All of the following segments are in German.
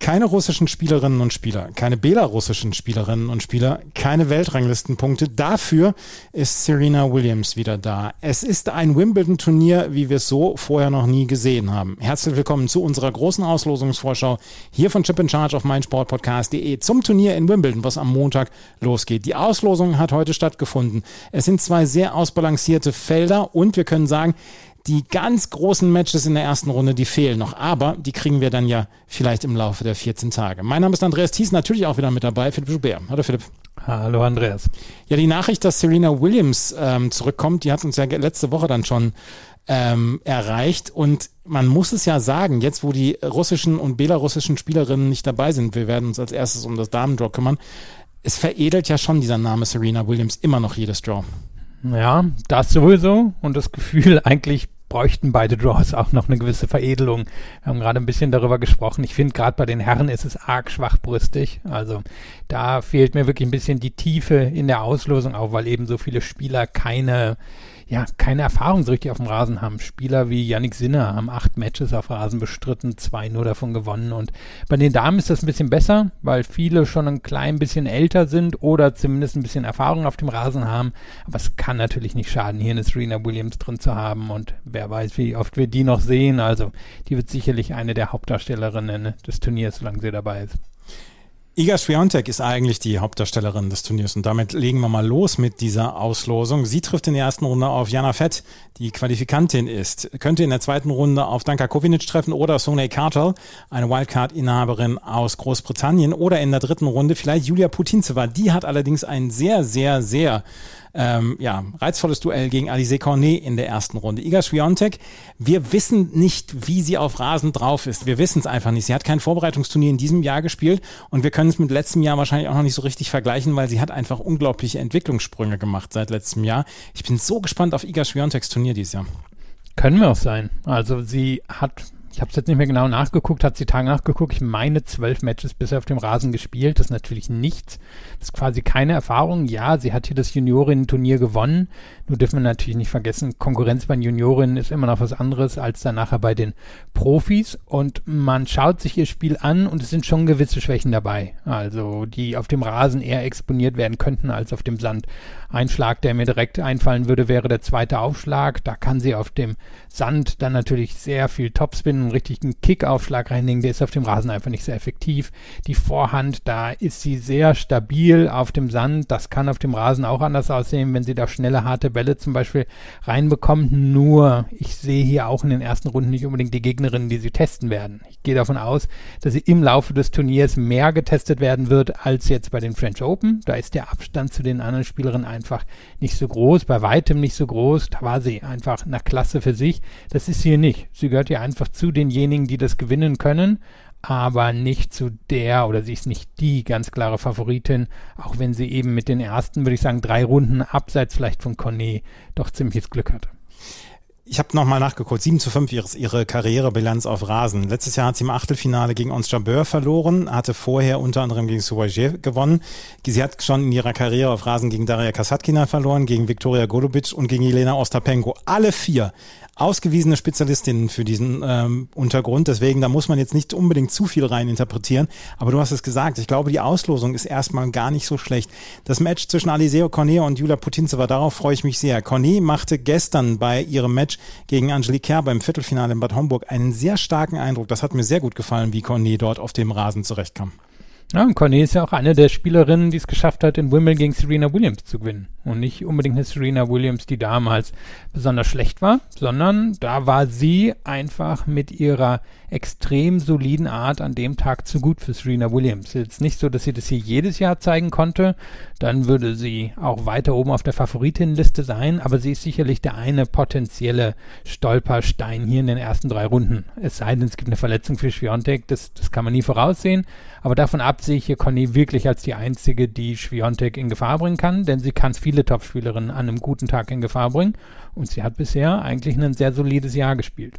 Keine russischen Spielerinnen und Spieler, keine belarussischen Spielerinnen und Spieler, keine Weltranglistenpunkte. Dafür ist Serena Williams wieder da. Es ist ein Wimbledon-Turnier, wie wir es so vorher noch nie gesehen haben. Herzlich willkommen zu unserer großen Auslosungsvorschau hier von Chip in Charge auf meinsportpodcast.de zum Turnier in Wimbledon, was am Montag losgeht. Die Auslosung hat heute stattgefunden. Es sind zwei sehr ausbalancierte Felder und wir können sagen, die ganz großen Matches in der ersten Runde, die fehlen noch, aber die kriegen wir dann ja vielleicht im Laufe der 14 Tage. Mein Name ist Andreas Thies, natürlich auch wieder mit dabei, Philipp Joubert. Hallo Philipp. Hallo Andreas. Ja, die Nachricht, dass Serena Williams ähm, zurückkommt, die hat uns ja letzte Woche dann schon ähm, erreicht und man muss es ja sagen, jetzt wo die russischen und belarussischen Spielerinnen nicht dabei sind, wir werden uns als erstes um das Damendraw kümmern, es veredelt ja schon dieser Name Serena Williams immer noch jedes Draw. Ja, das sowieso und das Gefühl eigentlich bräuchten beide Draws auch noch eine gewisse Veredelung. Wir haben gerade ein bisschen darüber gesprochen. Ich finde, gerade bei den Herren ist es arg schwachbrüstig. Also da fehlt mir wirklich ein bisschen die Tiefe in der Auslosung, auch weil eben so viele Spieler keine ja, keine Erfahrung so richtig auf dem Rasen haben. Spieler wie Yannick Sinner haben acht Matches auf Rasen bestritten, zwei nur davon gewonnen. Und bei den Damen ist das ein bisschen besser, weil viele schon ein klein bisschen älter sind oder zumindest ein bisschen Erfahrung auf dem Rasen haben. Aber es kann natürlich nicht schaden, hier eine Serena Williams drin zu haben. Und wer weiß, wie oft wir die noch sehen. Also, die wird sicherlich eine der Hauptdarstellerinnen des Turniers, solange sie dabei ist. Iga Swiatek ist eigentlich die Hauptdarstellerin des Turniers und damit legen wir mal los mit dieser Auslosung. Sie trifft in der ersten Runde auf Jana Fett, die Qualifikantin ist. Könnte in der zweiten Runde auf Danka Kovinic treffen oder Sonay Cartel, eine Wildcard-Inhaberin aus Großbritannien oder in der dritten Runde vielleicht Julia Putintseva. Die hat allerdings ein sehr, sehr, sehr ähm, ja, reizvolles Duell gegen Alize Cornet in der ersten Runde. Iga Swiatek, wir wissen nicht, wie sie auf Rasen drauf ist. Wir wissen es einfach nicht. Sie hat kein Vorbereitungsturnier in diesem Jahr gespielt und wir können es mit letztem Jahr wahrscheinlich auch noch nicht so richtig vergleichen, weil sie hat einfach unglaubliche Entwicklungssprünge gemacht seit letztem Jahr. Ich bin so gespannt auf Iga Swiateks Turnier dieses Jahr. Können wir auch sein. Also sie hat ich habe es jetzt nicht mehr genau nachgeguckt, hat sie Tage nachgeguckt. Ich meine zwölf Matches bisher auf dem Rasen gespielt. Das ist natürlich nichts. Das ist quasi keine Erfahrung. Ja, sie hat hier das Juniorinnen-Turnier gewonnen. Nur dürfen wir natürlich nicht vergessen, Konkurrenz bei den Juniorinnen ist immer noch was anderes als dann nachher bei den Profis. Und man schaut sich ihr Spiel an und es sind schon gewisse Schwächen dabei. Also die auf dem Rasen eher exponiert werden könnten als auf dem Sand. Ein Schlag, der mir direkt einfallen würde, wäre der zweite Aufschlag. Da kann sie auf dem Sand dann natürlich sehr viel Topspin einen richtigen Kickaufschlag reinlegen, der ist auf dem Rasen einfach nicht sehr effektiv. Die Vorhand, da ist sie sehr stabil auf dem Sand. Das kann auf dem Rasen auch anders aussehen, wenn sie da schnelle, harte Bälle zum Beispiel reinbekommt. Nur, ich sehe hier auch in den ersten Runden nicht unbedingt die Gegnerinnen, die sie testen werden. Ich gehe davon aus, dass sie im Laufe des Turniers mehr getestet werden wird als jetzt bei den French Open. Da ist der Abstand zu den anderen Spielerinnen einfach nicht so groß, bei weitem nicht so groß. Da war sie einfach eine Klasse für sich. Das ist hier nicht. Sie gehört hier einfach zu denjenigen, die das gewinnen können, aber nicht zu der oder sie ist nicht die ganz klare Favoritin, auch wenn sie eben mit den ersten, würde ich sagen, drei Runden abseits vielleicht von Cornet doch ziemliches Glück hatte ich habe nochmal nachgeguckt, 7 zu 5 ihres, ihre Karrierebilanz auf Rasen. Letztes Jahr hat sie im Achtelfinale gegen Ons Jabeur verloren, hatte vorher unter anderem gegen Suwajev gewonnen. Sie hat schon in ihrer Karriere auf Rasen gegen Daria Kasatkina verloren, gegen Viktoria Golubic und gegen Jelena Ostapenko. Alle vier ausgewiesene Spezialistinnen für diesen ähm, Untergrund. Deswegen, da muss man jetzt nicht unbedingt zu viel rein interpretieren. Aber du hast es gesagt. Ich glaube, die Auslosung ist erstmal gar nicht so schlecht. Das Match zwischen Aliseo Cornet und Julia Putintseva, darauf freue ich mich sehr. Cornet machte gestern bei ihrem Match gegen Angelique Kerber im Viertelfinale in Bad Homburg einen sehr starken Eindruck. Das hat mir sehr gut gefallen, wie Cornet dort auf dem Rasen zurechtkam. Ja, und Cornet ist ja auch eine der Spielerinnen, die es geschafft hat, in Wimbledon gegen Serena Williams zu gewinnen. Und nicht unbedingt eine Serena Williams, die damals besonders schlecht war, sondern da war sie einfach mit ihrer extrem soliden Art an dem Tag zu gut für Serena Williams. Jetzt nicht so, dass sie das hier jedes Jahr zeigen konnte, dann würde sie auch weiter oben auf der Favoritinnenliste sein, aber sie ist sicherlich der eine potenzielle Stolperstein hier in den ersten drei Runden. Es sei denn, es gibt eine Verletzung für Schwiontek, das, das kann man nie voraussehen, aber davon ab sehe ich hier Conny wirklich als die einzige, die Schwiontek in Gefahr bringen kann, denn sie kann viele Topspielerinnen an einem guten Tag in Gefahr bringen und sie hat bisher eigentlich ein sehr solides Jahr gespielt.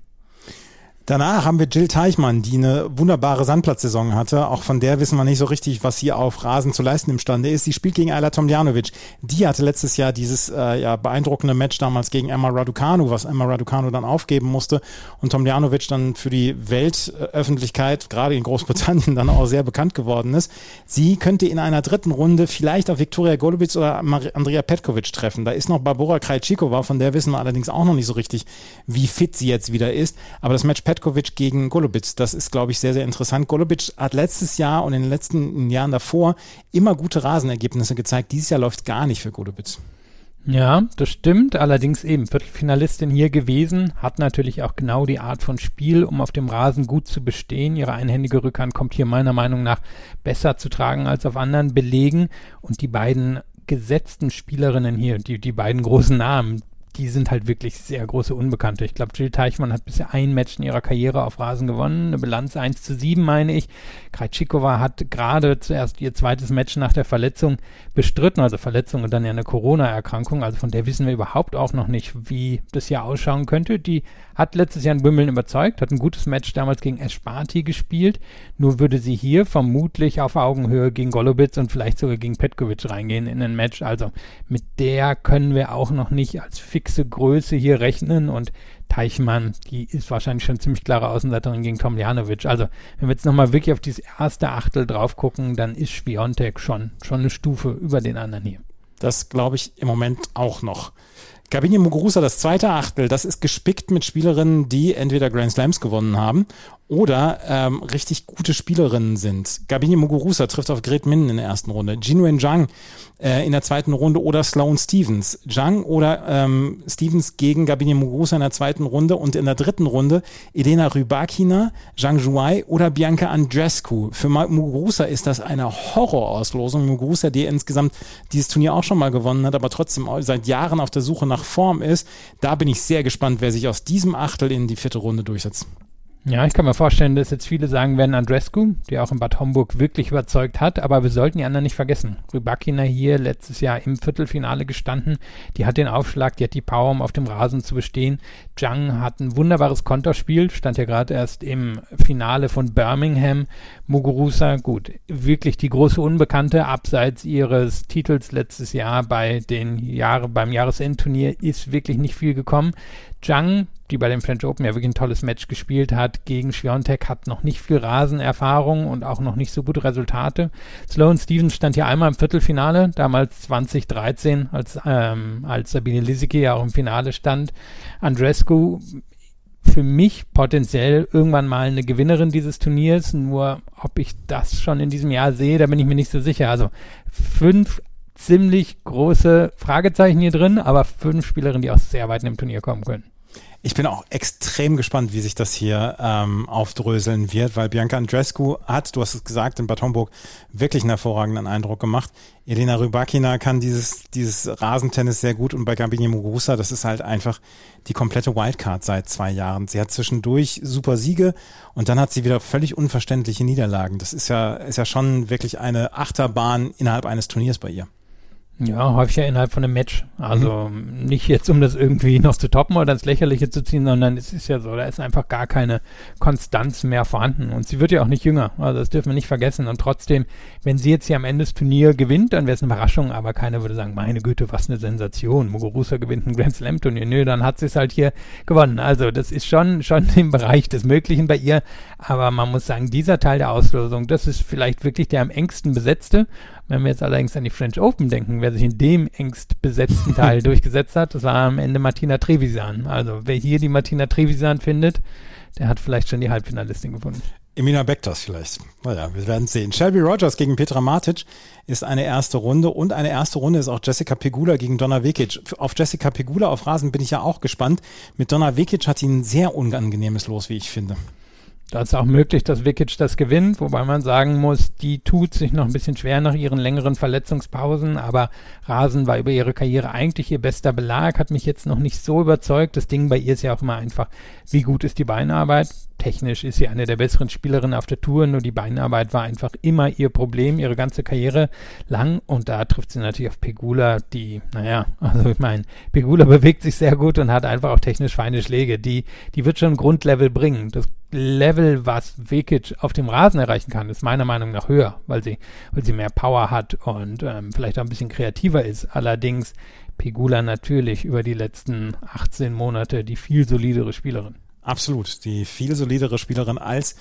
Danach haben wir Jill Teichmann, die eine wunderbare Sandplatzsaison hatte. Auch von der wissen wir nicht so richtig, was sie auf Rasen zu leisten imstande ist. Sie spielt gegen Ayla Tomljanovic. Die hatte letztes Jahr dieses äh, ja, beeindruckende Match damals gegen Emma Raducanu, was Emma Raducanu dann aufgeben musste. Und Tomljanovic dann für die Weltöffentlichkeit, gerade in Großbritannien, dann auch sehr bekannt geworden ist. Sie könnte in einer dritten Runde vielleicht auf Viktoria Golubic oder Andrea Petkovic treffen. Da ist noch Barbora Krajcikova, von der wissen wir allerdings auch noch nicht so richtig, wie fit sie jetzt wieder ist. Aber das Match Petkovic Petkovic gegen Golubic. Das ist, glaube ich, sehr, sehr interessant. Golubic hat letztes Jahr und in den letzten Jahren davor immer gute Rasenergebnisse gezeigt. Dieses Jahr läuft gar nicht für Golubic. Ja, das stimmt. Allerdings eben Viertelfinalistin hier gewesen, hat natürlich auch genau die Art von Spiel, um auf dem Rasen gut zu bestehen. Ihre einhändige Rückhand kommt hier meiner Meinung nach besser zu tragen als auf anderen Belegen. Und die beiden gesetzten Spielerinnen hier, die, die beiden großen Namen, die sind halt wirklich sehr große Unbekannte. Ich glaube, Jill Teichmann hat bisher ein Match in ihrer Karriere auf Rasen gewonnen, eine Bilanz 1 zu 7, meine ich. Krajcikova hat gerade zuerst ihr zweites Match nach der Verletzung bestritten, also Verletzung und dann ja eine Corona-Erkrankung, also von der wissen wir überhaupt auch noch nicht, wie das hier ausschauen könnte. Die hat letztes Jahr in Wimbledon überzeugt, hat ein gutes Match damals gegen Esparti gespielt, nur würde sie hier vermutlich auf Augenhöhe gegen Golubitz und vielleicht sogar gegen Petkovic reingehen in ein Match, also mit der können wir auch noch nicht als fixe Größe hier rechnen und Teichmann, die ist wahrscheinlich schon ziemlich klare Außenseiterin gegen Tom Tomljanovic. Also, wenn wir jetzt nochmal wirklich auf dieses erste Achtel drauf gucken, dann ist Schwiontek schon, schon eine Stufe über den anderen hier. Das glaube ich im Moment auch noch. Gabine Muguruza, das zweite Achtel, das ist gespickt mit Spielerinnen, die entweder Grand Slams gewonnen haben oder ähm, richtig gute Spielerinnen sind. Gabine Muguruza trifft auf Gret Minden in der ersten Runde. Jinwen Zhang äh, in der zweiten Runde oder Sloane Stevens. Zhang oder ähm, Stevens gegen Gabine Muguruza in der zweiten Runde und in der dritten Runde Elena Rybakina, Zhang Zhuai oder Bianca Andrescu. Für Muguruza ist das eine Horrorauslosung. Muguruza, die insgesamt dieses Turnier auch schon mal gewonnen hat, aber trotzdem seit Jahren auf der Suche nach Form ist. Da bin ich sehr gespannt, wer sich aus diesem Achtel in die vierte Runde durchsetzt. Ja, ich kann mir vorstellen, dass jetzt viele sagen werden Andrescu, der auch in Bad Homburg wirklich überzeugt hat, aber wir sollten die anderen nicht vergessen. Rybakina hier letztes Jahr im Viertelfinale gestanden, die hat den Aufschlag, die hat die Power, um auf dem Rasen zu bestehen. Zhang hat ein wunderbares Konterspiel, stand ja gerade erst im Finale von Birmingham. Muguruza, gut, wirklich die große Unbekannte, abseits ihres Titels letztes Jahr bei den Jahre, beim Jahresendturnier ist wirklich nicht viel gekommen. Zhang, die bei dem French Open ja wirklich ein tolles Match gespielt hat, gegen Schwiontek hat noch nicht viel Rasenerfahrung und auch noch nicht so gute Resultate. Sloan Stevens stand hier einmal im Viertelfinale, damals 2013, als, ähm, als Sabine Lisicki ja auch im Finale stand. Andrescu für mich potenziell irgendwann mal eine Gewinnerin dieses Turniers. Nur ob ich das schon in diesem Jahr sehe, da bin ich mir nicht so sicher. Also fünf ziemlich große Fragezeichen hier drin, aber fünf Spielerinnen, die auch sehr weit in dem Turnier kommen können. Ich bin auch extrem gespannt, wie sich das hier ähm, aufdröseln wird, weil Bianca Andrescu hat, du hast es gesagt, in Bad Homburg wirklich einen hervorragenden Eindruck gemacht. Elena Rybakina kann dieses, dieses Rasentennis sehr gut und bei Gabini Muguruza, das ist halt einfach die komplette Wildcard seit zwei Jahren. Sie hat zwischendurch super Siege und dann hat sie wieder völlig unverständliche Niederlagen. Das ist ja, ist ja schon wirklich eine Achterbahn innerhalb eines Turniers bei ihr. Ja, häufig ja innerhalb von einem Match. Also mhm. nicht jetzt, um das irgendwie noch zu toppen oder ins Lächerliche zu ziehen, sondern es ist ja so, da ist einfach gar keine Konstanz mehr vorhanden. Und sie wird ja auch nicht jünger. Also das dürfen wir nicht vergessen. Und trotzdem, wenn sie jetzt hier am Ende des Turnier gewinnt, dann wäre es eine Überraschung, aber keiner würde sagen, meine Güte, was eine Sensation. Muguruza gewinnt ein Grand Slam Turnier. Nö, dann hat sie es halt hier gewonnen. Also das ist schon, schon im Bereich des Möglichen bei ihr. Aber man muss sagen, dieser Teil der Auslosung, das ist vielleicht wirklich der am engsten besetzte. Wenn wir jetzt allerdings an die French Open denken, wer sich in dem engst besetzten Teil durchgesetzt hat, das war am Ende Martina Trevisan. Also wer hier die Martina Trevisan findet, der hat vielleicht schon die Halbfinalistin gefunden. Emina Bektas vielleicht. Naja, wir werden sehen. Shelby Rogers gegen Petra Matic ist eine erste Runde und eine erste Runde ist auch Jessica Pegula gegen Donna Vekic. Auf Jessica Pegula auf Rasen bin ich ja auch gespannt. Mit Donna Vekic hat sie ein sehr unangenehmes Los, wie ich finde. Da ist auch möglich, dass Vikic das gewinnt, wobei man sagen muss, die tut sich noch ein bisschen schwer nach ihren längeren Verletzungspausen, aber Rasen war über ihre Karriere eigentlich ihr bester Belag, hat mich jetzt noch nicht so überzeugt. Das Ding bei ihr ist ja auch immer einfach, wie gut ist die Beinarbeit? technisch ist sie eine der besseren Spielerinnen auf der Tour, nur die Beinarbeit war einfach immer ihr Problem, ihre ganze Karriere lang und da trifft sie natürlich auf Pegula, die, naja, also ich meine, Pegula bewegt sich sehr gut und hat einfach auch technisch feine Schläge, die, die wird schon ein Grundlevel bringen. Das Level, was Vekic auf dem Rasen erreichen kann, ist meiner Meinung nach höher, weil sie, weil sie mehr Power hat und ähm, vielleicht auch ein bisschen kreativer ist. Allerdings Pegula natürlich über die letzten 18 Monate die viel solidere Spielerin. Absolut, die viel solidere Spielerin als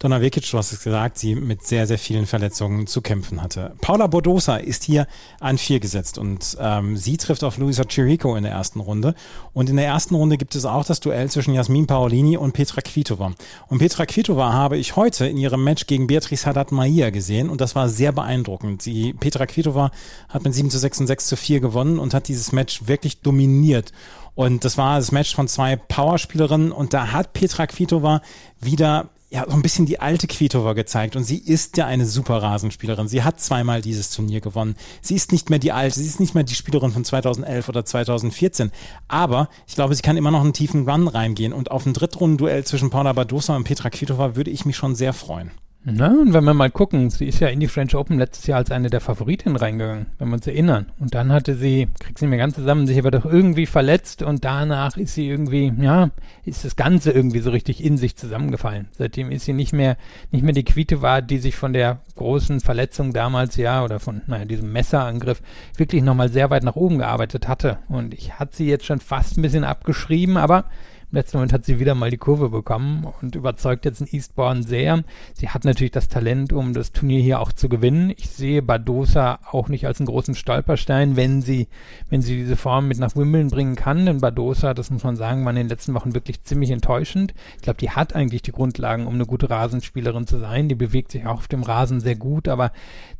Donna Vekic, du hast es gesagt, sie mit sehr, sehr vielen Verletzungen zu kämpfen hatte. Paula Bodosa ist hier an vier gesetzt und ähm, sie trifft auf Luisa Chirico in der ersten Runde. Und in der ersten Runde gibt es auch das Duell zwischen Jasmin Paolini und Petra Kvitova. Und Petra Kvitova habe ich heute in ihrem Match gegen Beatrice Haddad-Maia gesehen und das war sehr beeindruckend. Sie, Petra Kvitova hat mit 7 zu 6 und 6 zu 4 gewonnen und hat dieses Match wirklich dominiert. Und das war das Match von zwei Powerspielerinnen und da hat Petra Kvitova wieder ja, so ein bisschen die alte Kvitova gezeigt und sie ist ja eine super Rasenspielerin. Sie hat zweimal dieses Turnier gewonnen. Sie ist nicht mehr die alte, sie ist nicht mehr die Spielerin von 2011 oder 2014, aber ich glaube, sie kann immer noch einen tiefen Run reingehen und auf ein Drittrundenduell zwischen Paula Badosa und Petra Kvitova würde ich mich schon sehr freuen. Na, und wenn wir mal gucken, sie ist ja in die French Open letztes Jahr als eine der Favoritinnen reingegangen, wenn wir uns erinnern. Und dann hatte sie, kriegt sie nicht mehr ganz zusammen, sich aber doch irgendwie verletzt und danach ist sie irgendwie, ja, ist das Ganze irgendwie so richtig in sich zusammengefallen. Seitdem ist sie nicht mehr, nicht mehr die Quiete war, die sich von der großen Verletzung damals, ja, oder von, naja, diesem Messerangriff wirklich nochmal sehr weit nach oben gearbeitet hatte. Und ich hatte sie jetzt schon fast ein bisschen abgeschrieben, aber im letzten Moment hat sie wieder mal die Kurve bekommen und überzeugt jetzt in Eastbourne sehr. Sie hat natürlich das Talent, um das Turnier hier auch zu gewinnen. Ich sehe Badosa auch nicht als einen großen Stolperstein, wenn sie, wenn sie diese Form mit nach Wimbledon bringen kann. Denn Badosa, das muss man sagen, war in den letzten Wochen wirklich ziemlich enttäuschend. Ich glaube, die hat eigentlich die Grundlagen, um eine gute Rasenspielerin zu sein. Die bewegt sich auch auf dem Rasen sehr gut, aber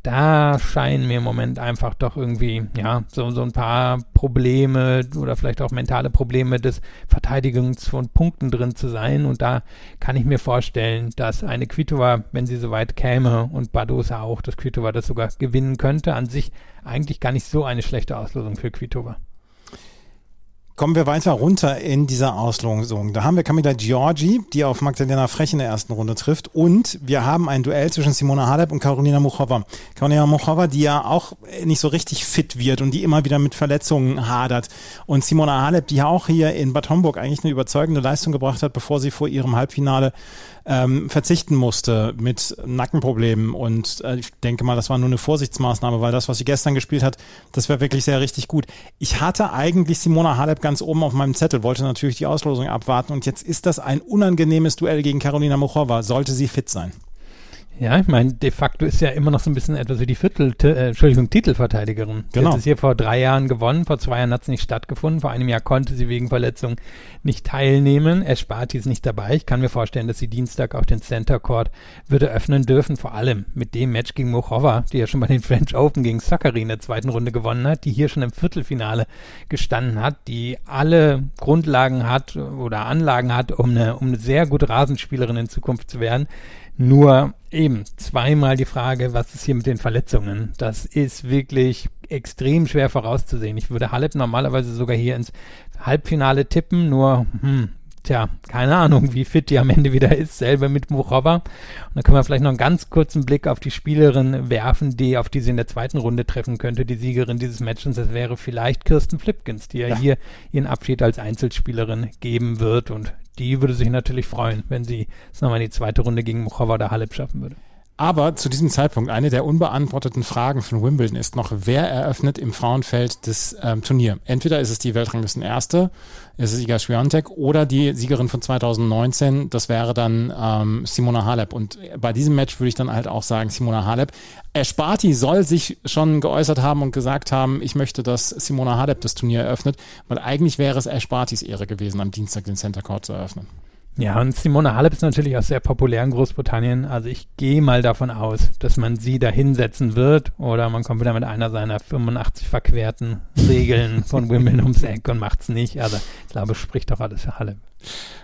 da scheinen mir im Moment einfach doch irgendwie, ja, so, so ein paar Probleme oder vielleicht auch mentale Probleme des Verteidigungs von Punkten drin zu sein. Und da kann ich mir vorstellen, dass eine Kvitova, wenn sie soweit käme und Badosa auch, dass Kvitova das sogar gewinnen könnte. An sich eigentlich gar nicht so eine schlechte Auslosung für Kvitova. Kommen wir weiter runter in dieser Auslosung. Da haben wir Camila Giorgi, die auf Magdalena Frech in der ersten Runde trifft. Und wir haben ein Duell zwischen Simona Halep und Karolina Muchova. Karolina Muchova, die ja auch nicht so richtig fit wird und die immer wieder mit Verletzungen hadert. Und Simona Halep, die ja auch hier in Bad Homburg eigentlich eine überzeugende Leistung gebracht hat, bevor sie vor ihrem Halbfinale ähm, verzichten musste mit Nackenproblemen. Und äh, ich denke mal, das war nur eine Vorsichtsmaßnahme, weil das, was sie gestern gespielt hat, das wäre wirklich sehr richtig gut. Ich hatte eigentlich Simona Halep ganz oben auf meinem Zettel, wollte natürlich die Auslosung abwarten und jetzt ist das ein unangenehmes Duell gegen Karolina Muchova. Sollte sie fit sein? Ja, ich meine, de facto ist ja immer noch so ein bisschen etwas wie die Viertel, äh, Entschuldigung, Titelverteidigerin. Sie genau. hat es hier vor drei Jahren gewonnen, vor zwei Jahren hat es nicht stattgefunden, vor einem Jahr konnte sie wegen Verletzung nicht teilnehmen. Esparti ist nicht dabei. Ich kann mir vorstellen, dass sie Dienstag auch den Center Court würde öffnen dürfen, vor allem mit dem Match gegen Mochova, die ja schon bei den French Open gegen Sakari in der zweiten Runde gewonnen hat, die hier schon im Viertelfinale gestanden hat, die alle Grundlagen hat oder Anlagen hat, um eine, um eine sehr gute Rasenspielerin in Zukunft zu werden. Nur eben zweimal die Frage, was ist hier mit den Verletzungen? Das ist wirklich extrem schwer vorauszusehen. Ich würde Halep normalerweise sogar hier ins Halbfinale tippen, nur hm, tja, keine Ahnung, wie fit die am Ende wieder ist, selber mit Muchova. Und dann können wir vielleicht noch einen ganz kurzen Blick auf die Spielerin werfen, die, auf die sie in der zweiten Runde treffen könnte, die Siegerin dieses Matches. Das wäre vielleicht Kirsten Flipkins, die ja, ja. hier ihren Abschied als Einzelspielerin geben wird und die würde sich natürlich freuen, wenn sie es nochmal in die zweite Runde gegen Muchova oder Halep schaffen würde. Aber zu diesem Zeitpunkt eine der unbeantworteten Fragen von Wimbledon ist noch, wer eröffnet im Frauenfeld das ähm, Turnier? Entweder ist es die Weltranglisten Erste, ist es Iga Swiatek oder die Siegerin von 2019, das wäre dann ähm, Simona Halep. Und bei diesem Match würde ich dann halt auch sagen Simona Halep. Esparti soll sich schon geäußert haben und gesagt haben, ich möchte, dass Simona Halep das Turnier eröffnet, weil eigentlich wäre es Espartis Ehre gewesen, am Dienstag den Center Court zu eröffnen. Ja, und Simone Halep ist natürlich auch sehr populär in Großbritannien. Also ich gehe mal davon aus, dass man sie da hinsetzen wird oder man kommt wieder mit einer seiner 85 verquerten Regeln von Wimbledon ums Eck und macht's nicht. Also ich glaube, spricht doch alles für Halle.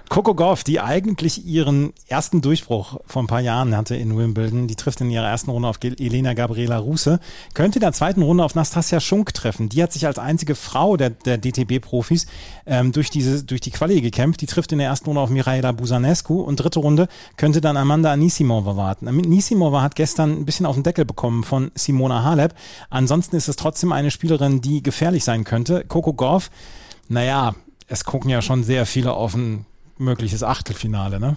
Coco Gauff, die eigentlich ihren ersten Durchbruch vor ein paar Jahren hatte in Wimbledon, die trifft in ihrer ersten Runde auf Elena Gabriela Ruse, könnte in der zweiten Runde auf Nastasia Schunk treffen. Die hat sich als einzige Frau der, der DTB-Profis ähm, durch, diese, durch die Quali gekämpft. Die trifft in der ersten Runde auf Miraela Busanescu und dritte Runde könnte dann Amanda Anisimova warten. Anisimova hat gestern ein bisschen auf den Deckel bekommen von Simona Halep. Ansonsten ist es trotzdem eine Spielerin, die gefährlich sein könnte. Coco Gauff, naja, es gucken ja schon sehr viele auf ein mögliches Achtelfinale, ne?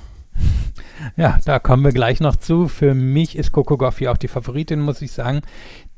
Ja, da kommen wir gleich noch zu. Für mich ist Coco Goffi auch die Favoritin, muss ich sagen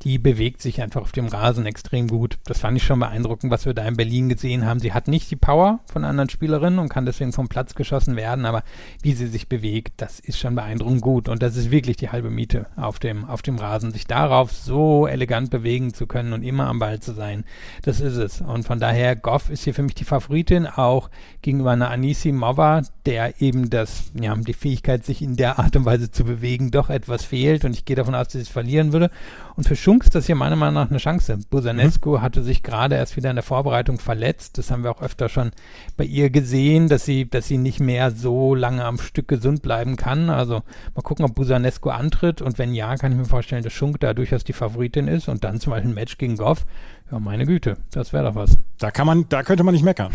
die bewegt sich einfach auf dem Rasen extrem gut. Das fand ich schon beeindruckend, was wir da in Berlin gesehen haben. Sie hat nicht die Power von anderen Spielerinnen und kann deswegen vom Platz geschossen werden, aber wie sie sich bewegt, das ist schon beeindruckend gut. Und das ist wirklich die halbe Miete auf dem, auf dem Rasen. Sich darauf so elegant bewegen zu können und immer am Ball zu sein, das ist es. Und von daher, Goff ist hier für mich die Favoritin, auch gegenüber einer Anisi Mova, der eben das, ja, die Fähigkeit, sich in der Art und Weise zu bewegen, doch etwas fehlt. Und ich gehe davon aus, dass sie es verlieren würde. Und für Schunks ist das hier meiner Meinung nach eine Chance. Busanescu mhm. hatte sich gerade erst wieder in der Vorbereitung verletzt. Das haben wir auch öfter schon bei ihr gesehen, dass sie, dass sie nicht mehr so lange am Stück gesund bleiben kann. Also mal gucken, ob Busanescu antritt. Und wenn ja, kann ich mir vorstellen, dass Schunk da durchaus die Favoritin ist. Und dann zum Beispiel ein Match gegen Goff. Ja, meine Güte, das wäre doch was. Da kann man, da könnte man nicht meckern.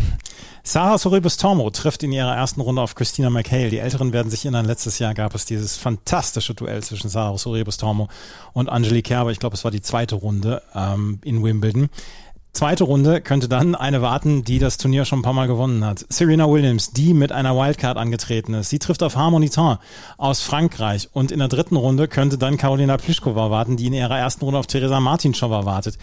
Sarah Soribus Tormo trifft in ihrer ersten Runde auf Christina McHale. Die Älteren werden sich erinnern, letztes Jahr gab es dieses fantastische Duell zwischen Sarah Soribus Tormo und Angelique Kerber. Ich glaube, es war die zweite Runde ähm, in Wimbledon. Zweite Runde könnte dann eine warten, die das Turnier schon ein paar Mal gewonnen hat. Serena Williams, die mit einer Wildcard angetreten ist. Sie trifft auf Harmoniton aus Frankreich. Und in der dritten Runde könnte dann Karolina Pliskova warten, die in ihrer ersten Runde auf Teresa Martinschowa wartet.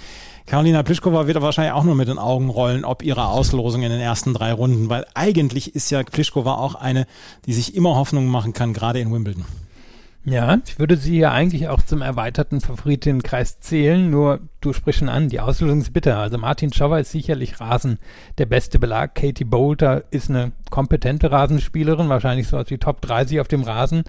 Karolina Pliskova wird wahrscheinlich auch nur mit den Augen rollen, ob ihre Auslosung in den ersten drei Runden, weil eigentlich ist ja Pliskova auch eine, die sich immer Hoffnung machen kann, gerade in Wimbledon. Ja, ich würde sie ja eigentlich auch zum erweiterten Favoritenkreis zählen, nur du sprichst schon an, die Auslösung ist bitter. Also Martin Schauer ist sicherlich Rasen der beste Belag. Katie Bolter ist eine kompetente Rasenspielerin, wahrscheinlich so als die Top 30 auf dem Rasen.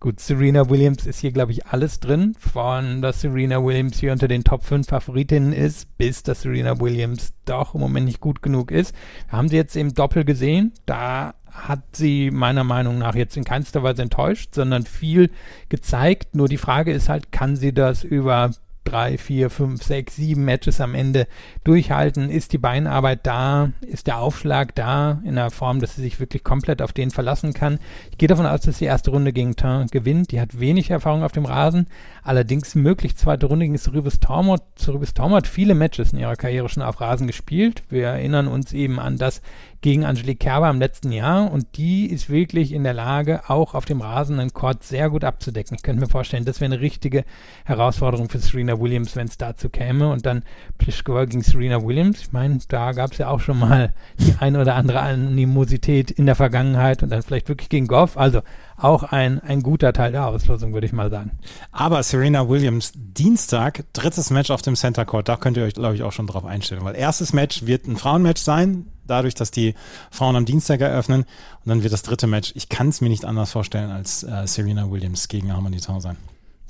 Gut, Serena Williams ist hier, glaube ich, alles drin. Von, dass Serena Williams hier unter den Top 5 Favoritinnen ist, bis dass Serena Williams doch im Moment nicht gut genug ist. Wir haben sie jetzt im Doppel gesehen. Da hat sie meiner Meinung nach jetzt in keinster Weise enttäuscht, sondern viel gezeigt. Nur die Frage ist halt, kann sie das über drei, vier, fünf, sechs, sieben Matches am Ende durchhalten? Ist die Beinarbeit da? Ist der Aufschlag da in der Form, dass sie sich wirklich komplett auf den verlassen kann? Ich gehe davon aus, dass die erste Runde gegen Tain gewinnt. Die hat wenig Erfahrung auf dem Rasen. Allerdings möglich zweite Runde gegen Cerubis Tormod. Cerubis Tormod hat viele Matches in ihrer Karriere schon auf Rasen gespielt. Wir erinnern uns eben an das gegen Angelique Kerber im letzten Jahr und die ist wirklich in der Lage, auch auf dem Rasen einen Court sehr gut abzudecken. Ich könnte mir vorstellen, das wäre eine richtige Herausforderung für Serena Williams, wenn es dazu käme und dann Pliskova gegen Serena Williams. Ich meine, da gab es ja auch schon mal die eine oder andere Animosität in der Vergangenheit und dann vielleicht wirklich gegen Goff. Also auch ein, ein guter Teil der Auslosung, würde ich mal sagen. Aber Serena Williams, Dienstag, drittes Match auf dem Center Court, da könnt ihr euch, glaube ich, auch schon drauf einstellen, weil erstes Match wird ein Frauenmatch sein, dadurch, dass die Frauen am Dienstag eröffnen. Und dann wird das dritte Match, ich kann es mir nicht anders vorstellen, als äh, Serena Williams gegen Harmony Town sein.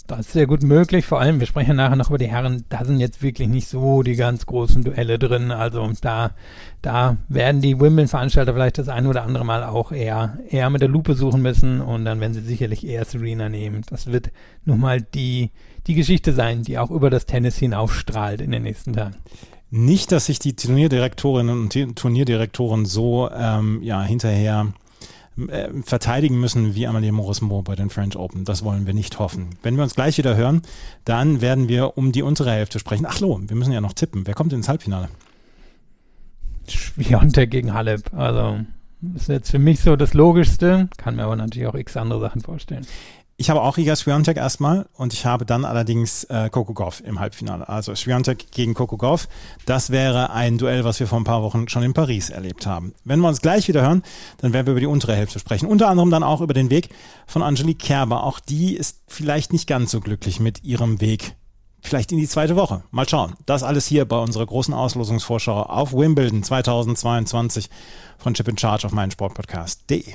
Das ist sehr gut möglich. Vor allem, wir sprechen nachher noch über die Herren. Da sind jetzt wirklich nicht so die ganz großen Duelle drin. Also da, da werden die Wimbledon-Veranstalter vielleicht das ein oder andere Mal auch eher, eher mit der Lupe suchen müssen. Und dann werden sie sicherlich eher Serena nehmen. Das wird nun mal die, die Geschichte sein, die auch über das Tennis hinaufstrahlt in den nächsten Tagen. Nicht, dass sich die Turnierdirektorinnen und Turnierdirektoren so ähm, ja, hinterher äh, verteidigen müssen wie Amalie Morismo bei den French Open. Das wollen wir nicht hoffen. Wenn wir uns gleich wieder hören, dann werden wir um die untere Hälfte sprechen. Ach lo, wir müssen ja noch tippen. Wer kommt ins Halbfinale? Schwiontek gegen Halep. Also ist jetzt für mich so das Logischste. Kann mir aber natürlich auch x andere Sachen vorstellen. Ich habe auch Iga Swiatek erstmal und ich habe dann allerdings äh, Coco Gauff im Halbfinale. Also Swiatek gegen Coco Gauff. Das wäre ein Duell, was wir vor ein paar Wochen schon in Paris erlebt haben. Wenn wir uns gleich wieder hören, dann werden wir über die untere Hälfte sprechen. Unter anderem dann auch über den Weg von Angelique Kerber. Auch die ist vielleicht nicht ganz so glücklich mit ihrem Weg. Vielleicht in die zweite Woche. Mal schauen. Das alles hier bei unserer großen Auslosungsvorschau auf Wimbledon 2022 von Chip in Charge auf meinen Sportpodcast.de.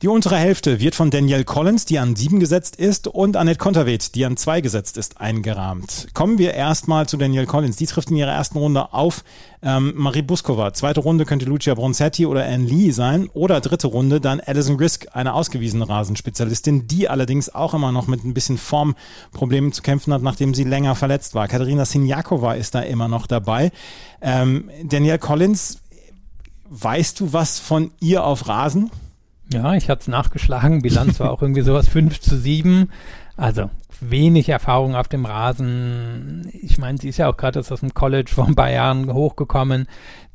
Die untere Hälfte wird von Danielle Collins, die an sieben gesetzt ist, und Annette Konterweht, die an zwei gesetzt ist, eingerahmt. Kommen wir erstmal zu Danielle Collins. Die trifft in ihrer ersten Runde auf ähm, Marie Buskova. Zweite Runde könnte Lucia Bronzetti oder Anne Lee sein. Oder dritte Runde dann Alison Risk, eine ausgewiesene Rasenspezialistin, die allerdings auch immer noch mit ein bisschen Formproblemen zu kämpfen hat, nachdem sie länger verletzt war. Katharina Sinjakova ist da immer noch dabei. Ähm, Danielle Collins, weißt du was von ihr auf Rasen? Ja, ich hatte es nachgeschlagen. Bilanz war auch irgendwie sowas 5 zu 7. Also wenig Erfahrung auf dem Rasen. Ich meine, sie ist ja auch gerade aus dem College vor ein paar Jahren hochgekommen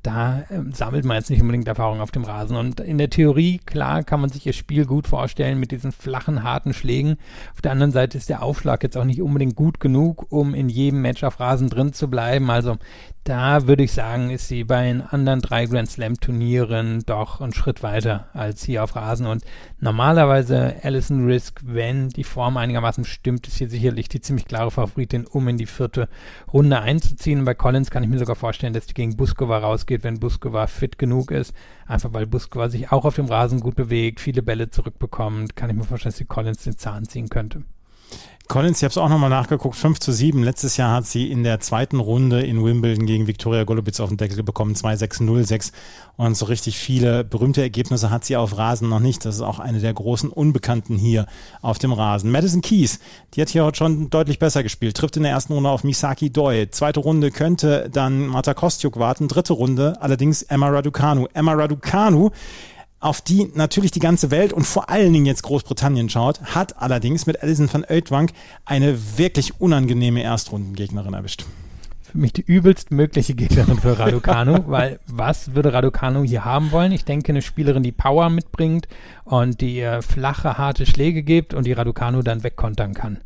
da äh, sammelt man jetzt nicht unbedingt Erfahrung auf dem Rasen. Und in der Theorie, klar, kann man sich ihr Spiel gut vorstellen mit diesen flachen, harten Schlägen. Auf der anderen Seite ist der Aufschlag jetzt auch nicht unbedingt gut genug, um in jedem Match auf Rasen drin zu bleiben. Also da würde ich sagen, ist sie bei den anderen drei Grand Slam Turnieren doch einen Schritt weiter als hier auf Rasen. Und normalerweise Alison Risk, wenn die Form einigermaßen stimmt, ist hier sicherlich die ziemlich klare Favoritin, um in die vierte Runde einzuziehen. Bei Collins kann ich mir sogar vorstellen, dass die gegen Buskova rausgeht ausgeht, wenn Buskova fit genug ist. Einfach weil Buskova sich auch auf dem Rasen gut bewegt, viele Bälle zurückbekommt, kann ich mir vorstellen, dass die Collins den Zahn ziehen könnte. Collins, ich habe es auch nochmal nachgeguckt, 5 zu 7. Letztes Jahr hat sie in der zweiten Runde in Wimbledon gegen Viktoria Golubitz auf den Deckel bekommen, 2-6-0-6. Und so richtig viele berühmte Ergebnisse hat sie auf Rasen noch nicht. Das ist auch eine der großen Unbekannten hier auf dem Rasen. Madison Keys, die hat hier heute schon deutlich besser gespielt, trifft in der ersten Runde auf Misaki Doi. Zweite Runde könnte dann Marta Kostjuk warten. Dritte Runde allerdings Emma Raducanu. Emma Raducanu auf die natürlich die ganze Welt und vor allen Dingen jetzt Großbritannien schaut, hat allerdings mit Alison van Oudwank eine wirklich unangenehme Erstrundengegnerin erwischt. Für mich die übelst mögliche Gegnerin für Raducanu, weil was würde Raducanu hier haben wollen? Ich denke, eine Spielerin, die Power mitbringt und die ihr flache, harte Schläge gibt und die Raducanu dann wegkontern kann.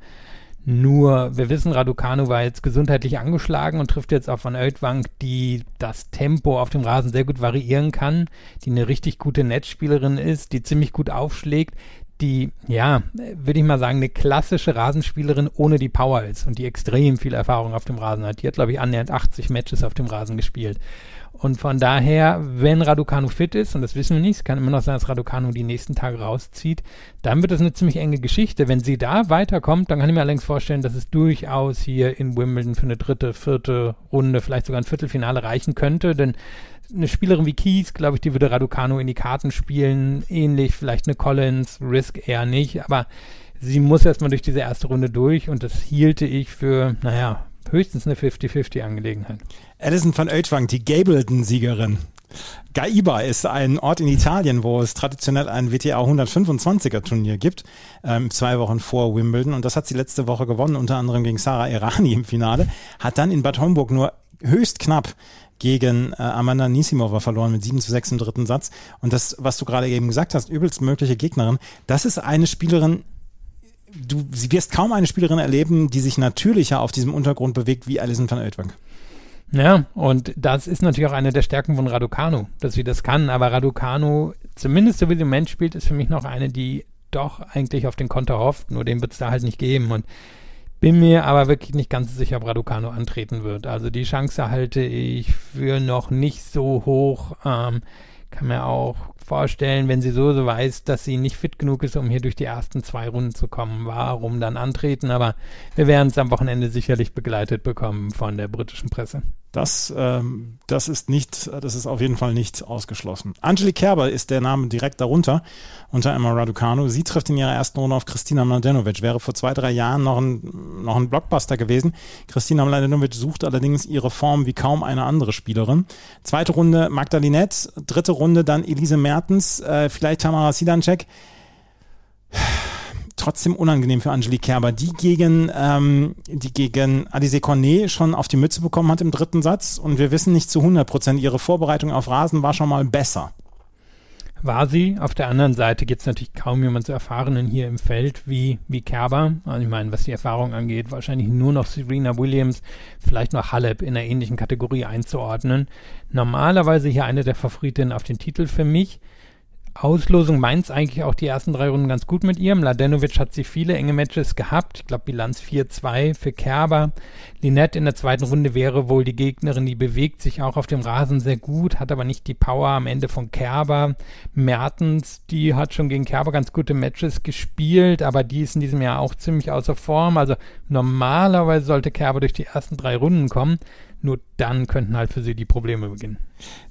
Nur, wir wissen, Raducanu war jetzt gesundheitlich angeschlagen und trifft jetzt auf Van Oudwank, die das Tempo auf dem Rasen sehr gut variieren kann, die eine richtig gute Netzspielerin ist, die ziemlich gut aufschlägt, die, ja, würde ich mal sagen, eine klassische Rasenspielerin ohne die Power ist und die extrem viel Erfahrung auf dem Rasen hat. Die hat, glaube ich, annähernd 80 Matches auf dem Rasen gespielt. Und von daher, wenn Raducanu fit ist, und das wissen wir nicht, es kann immer noch sein, dass Raducanu die nächsten Tage rauszieht, dann wird das eine ziemlich enge Geschichte. Wenn sie da weiterkommt, dann kann ich mir allerdings vorstellen, dass es durchaus hier in Wimbledon für eine dritte, vierte Runde, vielleicht sogar ein Viertelfinale reichen könnte, denn eine Spielerin wie Keys, glaube ich, die würde Raducanu in die Karten spielen, ähnlich, vielleicht eine Collins, Risk eher nicht, aber sie muss erstmal durch diese erste Runde durch. Und das hielte ich für, naja, höchstens eine 50-50-Angelegenheit. Alison van Oudwang, die Gableton-Siegerin. Gaiba ist ein Ort in Italien, wo es traditionell ein WTA 125er Turnier gibt, ähm, zwei Wochen vor Wimbledon. Und das hat sie letzte Woche gewonnen, unter anderem gegen Sarah Errani im Finale. Hat dann in Bad Homburg nur höchst knapp gegen äh, Amanda Nisimova verloren mit 7 zu 6 im dritten Satz. Und das, was du gerade eben gesagt hast, übelst mögliche Gegnerin, das ist eine Spielerin, du wirst kaum eine Spielerin erleben, die sich natürlicher auf diesem Untergrund bewegt wie Alison van Oudwank. Ja, und das ist natürlich auch eine der Stärken von Raducanu, dass sie das kann. Aber Raducanu, zumindest so wie sie im Moment spielt, ist für mich noch eine, die doch eigentlich auf den Konter hofft. Nur den wird es da halt nicht geben. Und bin mir aber wirklich nicht ganz sicher, ob Raducanu antreten wird. Also die Chance halte ich für noch nicht so hoch. Ähm, kann mir auch vorstellen, wenn sie so, weiß, dass sie nicht fit genug ist, um hier durch die ersten zwei Runden zu kommen. Warum dann antreten? Aber wir werden es am Wochenende sicherlich begleitet bekommen von der britischen Presse. Das, ähm, das ist nicht, das ist auf jeden Fall nicht ausgeschlossen. Angelique Kerber ist der Name direkt darunter, unter Emma Raducanu. Sie trifft in ihrer ersten Runde auf Kristina Mladenovic. Wäre vor zwei, drei Jahren noch ein, noch ein Blockbuster gewesen. Kristina Mladenovic sucht allerdings ihre Form wie kaum eine andere Spielerin. Zweite Runde Magdalinette, dritte Runde dann Elise Mertens, äh, vielleicht Tamara Sidancek trotzdem unangenehm für Angelique Kerber, die gegen, ähm, die gegen Alice Cornet schon auf die Mütze bekommen hat im dritten Satz. Und wir wissen nicht zu 100 Prozent, ihre Vorbereitung auf Rasen war schon mal besser. War sie. Auf der anderen Seite gibt es natürlich kaum jemand so erfahrenen hier im Feld wie, wie Kerber. Also ich meine, was die Erfahrung angeht, wahrscheinlich nur noch Serena Williams, vielleicht noch Halep in einer ähnlichen Kategorie einzuordnen. Normalerweise hier eine der Favoritinnen auf den Titel für mich Auslosung meint eigentlich auch die ersten drei Runden ganz gut mit ihr. Mladenovic hat sie viele enge Matches gehabt. Ich glaube, Bilanz 4-2 für Kerber. Linette in der zweiten Runde wäre wohl die Gegnerin, die bewegt sich auch auf dem Rasen sehr gut, hat aber nicht die Power am Ende von Kerber. Mertens, die hat schon gegen Kerber ganz gute Matches gespielt, aber die ist in diesem Jahr auch ziemlich außer Form. Also normalerweise sollte Kerber durch die ersten drei Runden kommen. Nur dann könnten halt für sie die Probleme beginnen.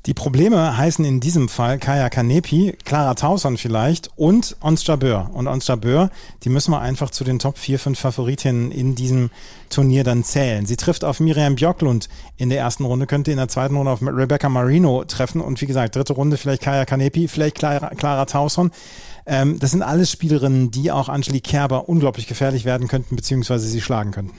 Die Probleme heißen in diesem Fall Kaya Kanepi, Clara Tauson vielleicht und Ons Jabeur. Und Ons Jabeur, die müssen wir einfach zu den Top 4, 5 Favoritinnen in diesem Turnier dann zählen. Sie trifft auf Miriam Björklund in der ersten Runde, könnte in der zweiten Runde auf Rebecca Marino treffen und wie gesagt, dritte Runde vielleicht Kaya Kanepi, vielleicht Clara, Clara Tauson. Ähm, das sind alles Spielerinnen, die auch Angelique Kerber unglaublich gefährlich werden könnten, beziehungsweise sie schlagen könnten.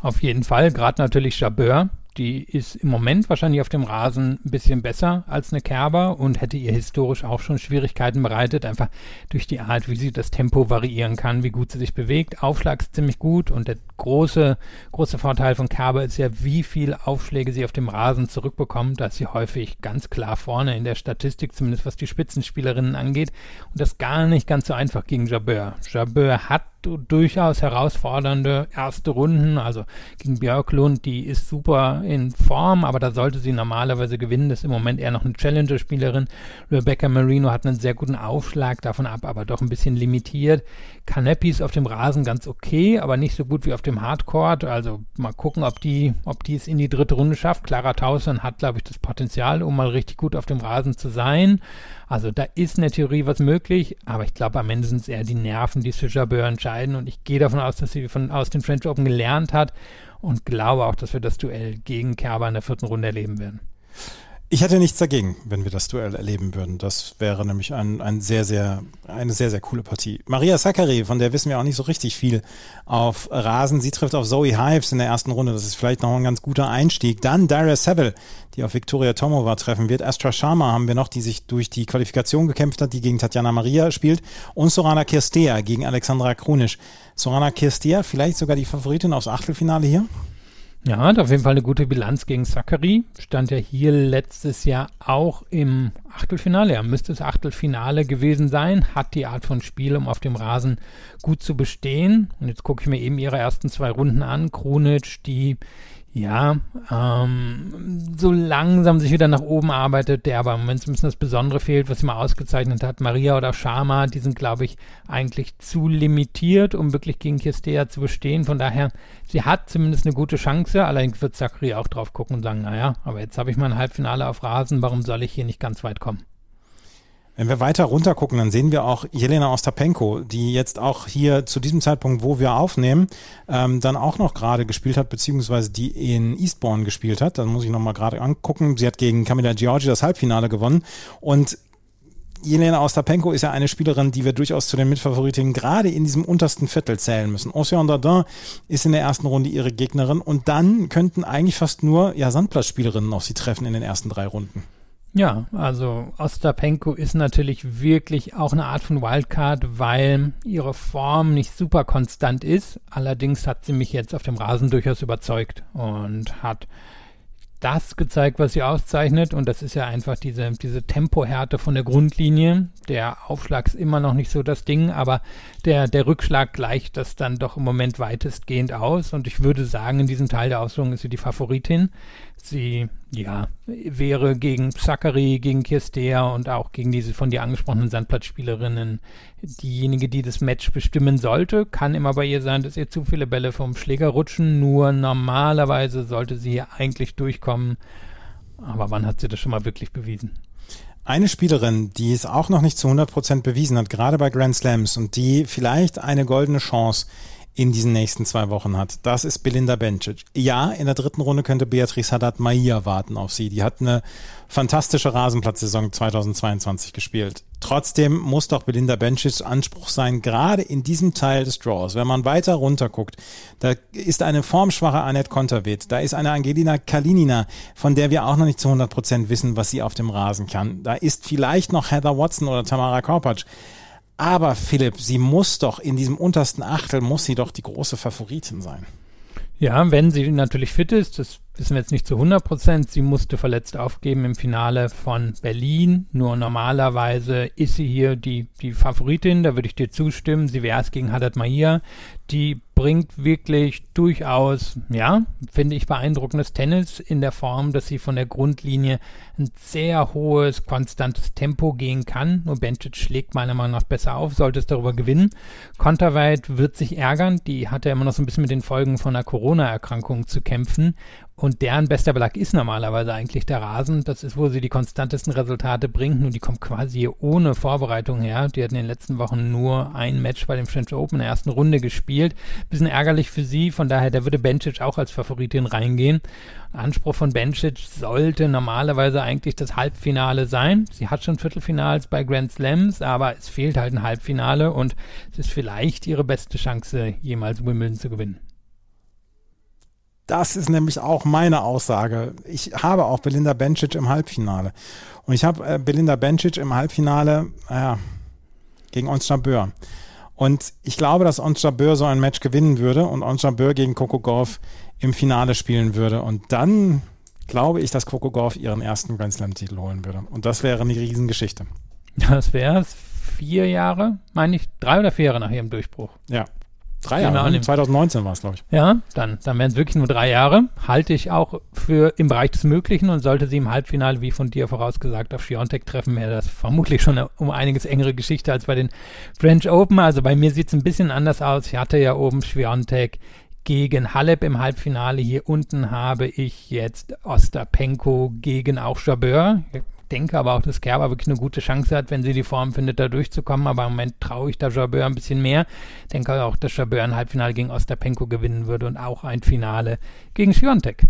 Auf jeden Fall, gerade natürlich Jabeur, die ist im Moment wahrscheinlich auf dem Rasen ein bisschen besser als eine Kerber und hätte ihr historisch auch schon Schwierigkeiten bereitet, einfach durch die Art, wie sie das Tempo variieren kann, wie gut sie sich bewegt. Aufschlag ist ziemlich gut und der große, große Vorteil von Kerber ist ja, wie viele Aufschläge sie auf dem Rasen zurückbekommt. Da ist sie häufig ganz klar vorne in der Statistik, zumindest was die Spitzenspielerinnen angeht. Und das gar nicht ganz so einfach gegen Jabeur. Jabeur hat durchaus herausfordernde erste Runden. Also gegen Björklund, die ist super in Form, aber da sollte sie normalerweise gewinnen. Das ist im Moment eher noch eine Challenger-Spielerin. Rebecca Marino hat einen sehr guten Aufschlag davon ab, aber doch ein bisschen limitiert. Canepi ist auf dem Rasen ganz okay, aber nicht so gut wie auf dem Hardcourt. Also mal gucken, ob die, ob die es in die dritte Runde schafft. Clara Tausen hat, glaube ich, das Potenzial, um mal richtig gut auf dem Rasen zu sein. Also da ist in der Theorie was möglich, aber ich glaube, am Ende sind es eher die Nerven, die für Jabeur entscheiden. Und ich gehe davon aus, dass sie von, aus den French Open gelernt hat und glaube auch, dass wir das Duell gegen Kerber in der vierten Runde erleben werden. Ich hätte nichts dagegen, wenn wir das Duell erleben würden. Das wäre nämlich ein, ein sehr, sehr, eine sehr, sehr coole Partie. Maria Sakkari, von der wissen wir auch nicht so richtig viel auf Rasen. Sie trifft auf Zoe Hives in der ersten Runde. Das ist vielleicht noch ein ganz guter Einstieg. Dann Dara Seville, die auf Viktoria Tomova treffen wird. Astra Sharma haben wir noch, die sich durch die Qualifikation gekämpft hat, die gegen Tatjana Maria spielt. Und Sorana Kirstea gegen Alexandra Krunisch. Sorana Kirstea, vielleicht sogar die Favoritin aufs Achtelfinale hier? Ja, hat auf jeden Fall eine gute Bilanz gegen Zachary. Stand ja hier letztes Jahr auch im Achtelfinale. Er müsste das Achtelfinale gewesen sein. Hat die Art von Spiel, um auf dem Rasen gut zu bestehen. Und jetzt gucke ich mir eben ihre ersten zwei Runden an. Krunic, die ja, ähm, so langsam sich wieder nach oben arbeitet, der aber im Moment so ein bisschen das Besondere fehlt, was sie mal ausgezeichnet hat. Maria oder Sharma, die sind, glaube ich, eigentlich zu limitiert, um wirklich gegen Kistea zu bestehen. Von daher, sie hat zumindest eine gute Chance. Allerdings wird Zachary auch drauf gucken und sagen, naja, aber jetzt habe ich mal ein Halbfinale auf Rasen, warum soll ich hier nicht ganz weit kommen? Wenn wir weiter runter gucken, dann sehen wir auch Jelena Ostapenko, die jetzt auch hier zu diesem Zeitpunkt, wo wir aufnehmen, ähm, dann auch noch gerade gespielt hat, beziehungsweise die in Eastbourne gespielt hat. Dann muss ich nochmal gerade angucken. Sie hat gegen Camila Giorgi das Halbfinale gewonnen und Jelena Ostapenko ist ja eine Spielerin, die wir durchaus zu den Mitfavoritinnen gerade in diesem untersten Viertel zählen müssen. Ocean Dardin ist in der ersten Runde ihre Gegnerin und dann könnten eigentlich fast nur ja, Sandplatzspielerinnen auf sie treffen in den ersten drei Runden. Ja, also Ostapenko ist natürlich wirklich auch eine Art von Wildcard, weil ihre Form nicht super konstant ist. Allerdings hat sie mich jetzt auf dem Rasen durchaus überzeugt und hat das gezeigt, was sie auszeichnet. Und das ist ja einfach diese, diese Tempohärte von der Grundlinie. Der Aufschlag ist immer noch nicht so das Ding, aber der, der Rückschlag gleicht das dann doch im Moment weitestgehend aus. Und ich würde sagen, in diesem Teil der Ausführung ist sie die Favoritin. Sie, ja, wäre gegen Zachary, gegen Kirstea und auch gegen diese von dir angesprochenen Sandplatzspielerinnen diejenige, die das Match bestimmen sollte. Kann immer bei ihr sein, dass ihr zu viele Bälle vom Schläger rutschen. Nur normalerweise sollte sie hier eigentlich durchkommen. Aber wann hat sie das schon mal wirklich bewiesen? Eine Spielerin, die es auch noch nicht zu 100 Prozent bewiesen hat, gerade bei Grand Slams und die vielleicht eine goldene Chance in diesen nächsten zwei Wochen hat. Das ist Belinda Bencic. Ja, in der dritten Runde könnte Beatrice Haddad Maia warten auf sie. Die hat eine fantastische Rasenplatzsaison 2022 gespielt. Trotzdem muss doch Belinda Bencic Anspruch sein, gerade in diesem Teil des Draws. Wenn man weiter runter guckt, da ist eine formschwache Annette Konterweht, da ist eine Angelina Kalinina, von der wir auch noch nicht zu 100 Prozent wissen, was sie auf dem Rasen kann. Da ist vielleicht noch Heather Watson oder Tamara Korpatsch. Aber Philipp, sie muss doch in diesem untersten Achtel, muss sie doch die große Favoritin sein. Ja, wenn sie natürlich fit ist, das wissen wir jetzt nicht zu 100 Prozent. Sie musste verletzt aufgeben im Finale von Berlin. Nur normalerweise ist sie hier die, die Favoritin, da würde ich dir zustimmen. Sie wäre es gegen Haddad Mahir. Die bringt wirklich durchaus, ja, finde ich beeindruckendes Tennis in der Form, dass sie von der Grundlinie ein sehr hohes, konstantes Tempo gehen kann. Nur Bencic schlägt meiner Meinung nach besser auf, sollte es darüber gewinnen. Konterweit wird sich ärgern. Die hat ja immer noch so ein bisschen mit den Folgen von einer Corona-Erkrankung zu kämpfen. Und deren bester Belag ist normalerweise eigentlich der Rasen. Das ist, wo sie die konstantesten Resultate bringt. Und die kommt quasi ohne Vorbereitung her. Die hatten in den letzten Wochen nur ein Match bei dem French Open in der ersten Runde gespielt. Bisschen ärgerlich für sie. Von daher, da würde Bencic auch als Favoritin reingehen. Anspruch von Bencic sollte normalerweise eigentlich das Halbfinale sein. Sie hat schon Viertelfinals bei Grand Slams, aber es fehlt halt ein Halbfinale und es ist vielleicht ihre beste Chance, jemals Wimbledon zu gewinnen. Das ist nämlich auch meine Aussage. Ich habe auch Belinda Bencic im Halbfinale. Und ich habe äh, Belinda Bencic im Halbfinale äh, gegen Ons Jabeur. Und ich glaube, dass Ons Jabeur so ein Match gewinnen würde und Ons Jabeur gegen Coco Golf im Finale spielen würde. Und dann glaube ich, dass Coco Golf ihren ersten Grand Slam-Titel holen würde. Und das wäre eine Riesengeschichte. Das wäre es. Vier Jahre, meine ich, drei oder vier Jahre nach ihrem Durchbruch. Ja, Drei Jahre, ne? 2019 war es, glaube ich. Ja, dann, dann wären es wirklich nur drei Jahre. Halte ich auch für im Bereich des Möglichen und sollte sie im Halbfinale, wie von dir vorausgesagt, auf Schiontek treffen, wäre das vermutlich schon eine um einiges engere Geschichte als bei den French Open. Also bei mir sieht es ein bisschen anders aus. Ich hatte ja oben Schwiontek gegen Halep im Halbfinale. Hier unten habe ich jetzt Ostapenko gegen auch Jabeur denke aber auch, dass Kerber wirklich eine gute Chance hat, wenn sie die Form findet, da durchzukommen. Aber im Moment traue ich da Jabeur ein bisschen mehr. Denke auch, dass Jabeur ein Halbfinale gegen Ostapenko gewinnen würde und auch ein Finale gegen Schwiontek.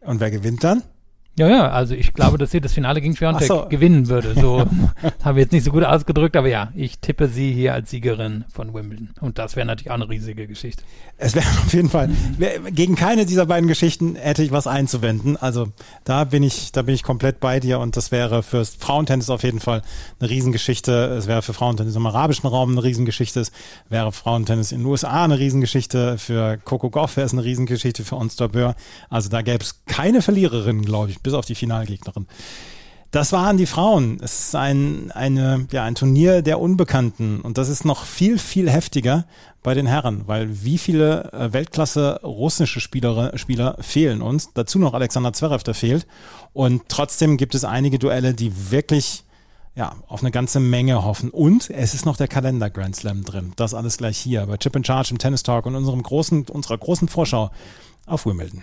Und wer gewinnt dann? Ja, ja, also ich glaube, dass sie das Finale gegen Schwiontek so. gewinnen würde. So habe ich jetzt nicht so gut ausgedrückt, aber ja, ich tippe sie hier als Siegerin von Wimbledon. Und das wäre natürlich auch eine riesige Geschichte. Es wäre auf jeden Fall, gegen keine dieser beiden Geschichten hätte ich was einzuwenden. Also da bin ich, da bin ich komplett bei dir und das wäre fürs Frauentennis auf jeden Fall eine Riesengeschichte. Es wäre für Frauentennis im arabischen Raum eine Riesengeschichte. Es wäre Frauentennis in den USA eine Riesengeschichte. Für Coco Goff wäre es eine Riesengeschichte, für uns Böhr. Also da gäbe es keine Verliererin, glaube ich bis auf die Finalgegnerin. Das waren die Frauen. Es ist ein, eine, ja, ein Turnier der Unbekannten. Und das ist noch viel, viel heftiger bei den Herren, weil wie viele äh, Weltklasse russische Spieler, Spieler fehlen uns. Dazu noch Alexander Zverev, der fehlt. Und trotzdem gibt es einige Duelle, die wirklich ja, auf eine ganze Menge hoffen. Und es ist noch der Kalender Grand Slam drin. Das alles gleich hier bei Chip in Charge im Tennis Talk und unserem großen, unserer großen Vorschau auf Wimbledon.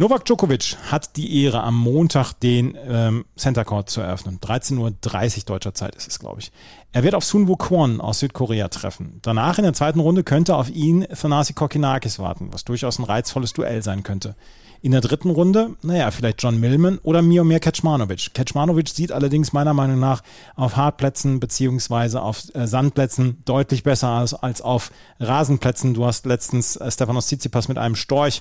Novak Djokovic hat die Ehre, am Montag den ähm, Center Court zu eröffnen. 13.30 Uhr deutscher Zeit ist es, glaube ich. Er wird auf Sun Woo-kwon aus Südkorea treffen. Danach in der zweiten Runde könnte auf ihn Thanasi Kokinakis warten, was durchaus ein reizvolles Duell sein könnte. In der dritten Runde, naja, vielleicht John Millman oder Miomir Kecmanovic. Kecmanovic sieht allerdings meiner Meinung nach auf Hartplätzen beziehungsweise auf äh, Sandplätzen deutlich besser aus als auf Rasenplätzen. Du hast letztens äh, Stefanos Tsitsipas mit einem Storch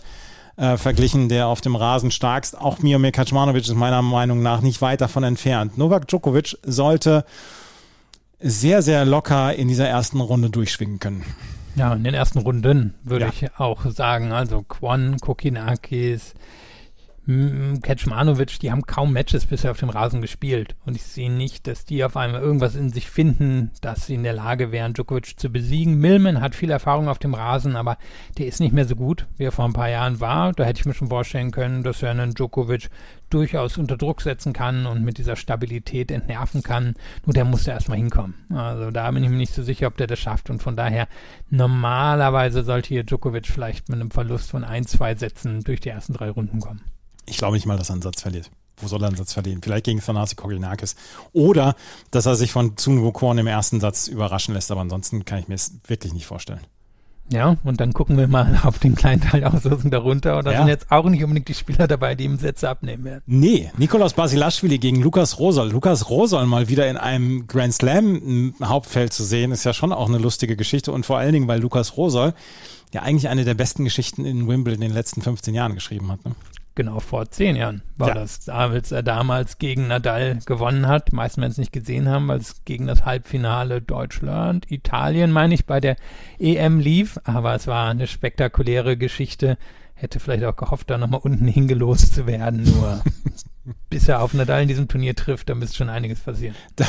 äh, verglichen, der auf dem Rasen starkst. Auch Miomir Kaczmanowicz ist meiner Meinung nach nicht weit davon entfernt. Novak Djokovic sollte sehr, sehr locker in dieser ersten Runde durchschwingen können. Ja, in den ersten Runden würde ja. ich auch sagen. Also Kwon, Kokinakis, Kecmanovic, die haben kaum Matches bisher auf dem Rasen gespielt. Und ich sehe nicht, dass die auf einmal irgendwas in sich finden, dass sie in der Lage wären, Djokovic zu besiegen. Millman hat viel Erfahrung auf dem Rasen, aber der ist nicht mehr so gut, wie er vor ein paar Jahren war. Da hätte ich mir schon vorstellen können, dass er einen Djokovic durchaus unter Druck setzen kann und mit dieser Stabilität entnerven kann. Nur der muss da erstmal hinkommen. Also da bin ich mir nicht so sicher, ob der das schafft. Und von daher, normalerweise sollte hier Djokovic vielleicht mit einem Verlust von ein, zwei Sätzen durch die ersten drei Runden kommen. Ich glaube nicht mal, dass er einen Satz verliert. Wo soll er einen Satz verlieren? Vielleicht gegen Thanasi Koginakis. Oder, dass er sich von Tsun Kwon im ersten Satz überraschen lässt. Aber ansonsten kann ich mir es wirklich nicht vorstellen. Ja, und dann gucken wir mal auf den kleinen Teil Auslosung darunter. Und da Ja. sind jetzt auch nicht unbedingt die Spieler dabei, die ihm Sätze abnehmen werden. Nee, Nikolaus Basilashvili gegen Lukas Rosol. Lukas Rosol mal wieder in einem Grand Slam Hauptfeld zu sehen, ist ja schon auch eine lustige Geschichte und vor allen Dingen, weil Lukas Rosol ja eigentlich eine der besten Geschichten in Wimbledon in den letzten 15 Jahren geschrieben hat. Ne? Genau, vor zehn Jahren war Ja. das, als er damals gegen Nadal gewonnen hat. Meisten werden es nicht gesehen haben, weil es gegen das Halbfinale Deutschland, Italien, meine ich, bei der EM lief. Aber es war eine spektakuläre Geschichte. Hätte vielleicht auch gehofft, da nochmal unten hingelost zu werden. Nur bis er auf Nadal in diesem Turnier trifft, da müsste schon einiges passieren.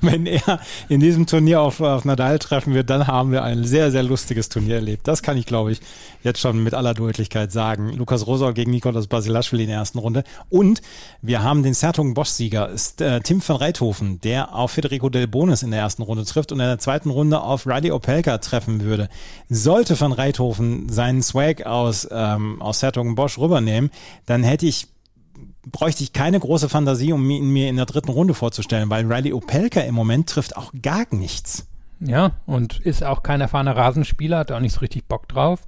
Wenn er in diesem Turnier auf, auf Nadal treffen wird, dann haben wir ein sehr, sehr lustiges Turnier erlebt. Das kann ich, glaube ich, jetzt schon mit aller Deutlichkeit sagen. Lukas Rosol gegen Nikolaus Basilashvili in der ersten Runde. Und wir haben den Sertung Bosch-Sieger, äh, Tim van Reithofen, der auf Federico Del Bonis in der ersten Runde trifft und in der zweiten Runde auf Riley Opelka treffen würde. Sollte van Reithofen seinen Swag aus, ähm, aus Sertung Bosch rübernehmen, dann hätte ich bräuchte ich keine große Fantasie, um ihn mir in der dritten Runde vorzustellen, weil Riley Opelka im Moment trifft auch gar nichts. Ja, und ist auch kein erfahrener Rasenspieler, hat auch nicht so richtig Bock drauf.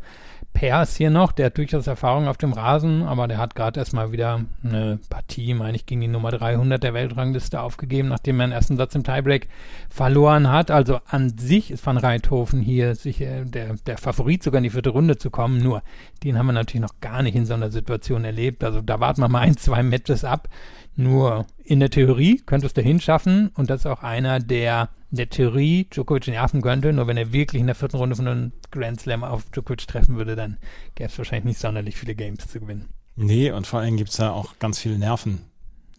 Per ist hier noch, der hat durchaus Erfahrung auf dem Rasen, aber der hat gerade erstmal wieder eine Partie, meine ich, gegen die Nummer 300 der Weltrangliste aufgegeben, nachdem er den ersten Satz im Tiebreak verloren hat. Also an sich ist Van Reithofen hier sicher der, der Favorit, sogar in die vierte Runde zu kommen. Nur, den haben wir natürlich noch gar nicht in so einer Situation erlebt. Also da warten wir mal ein, zwei Matches ab. Nur in der Theorie könnte es dahin schaffen und das ist auch einer, der in der Theorie Djokovic nerven könnte, nur wenn er wirklich in der vierten Runde von einem Grand Slam auf Djokovic treffen würde, dann gäbe es wahrscheinlich nicht sonderlich viele Games zu gewinnen. Nee, und vor allem gibt's da auch ganz viele Nerven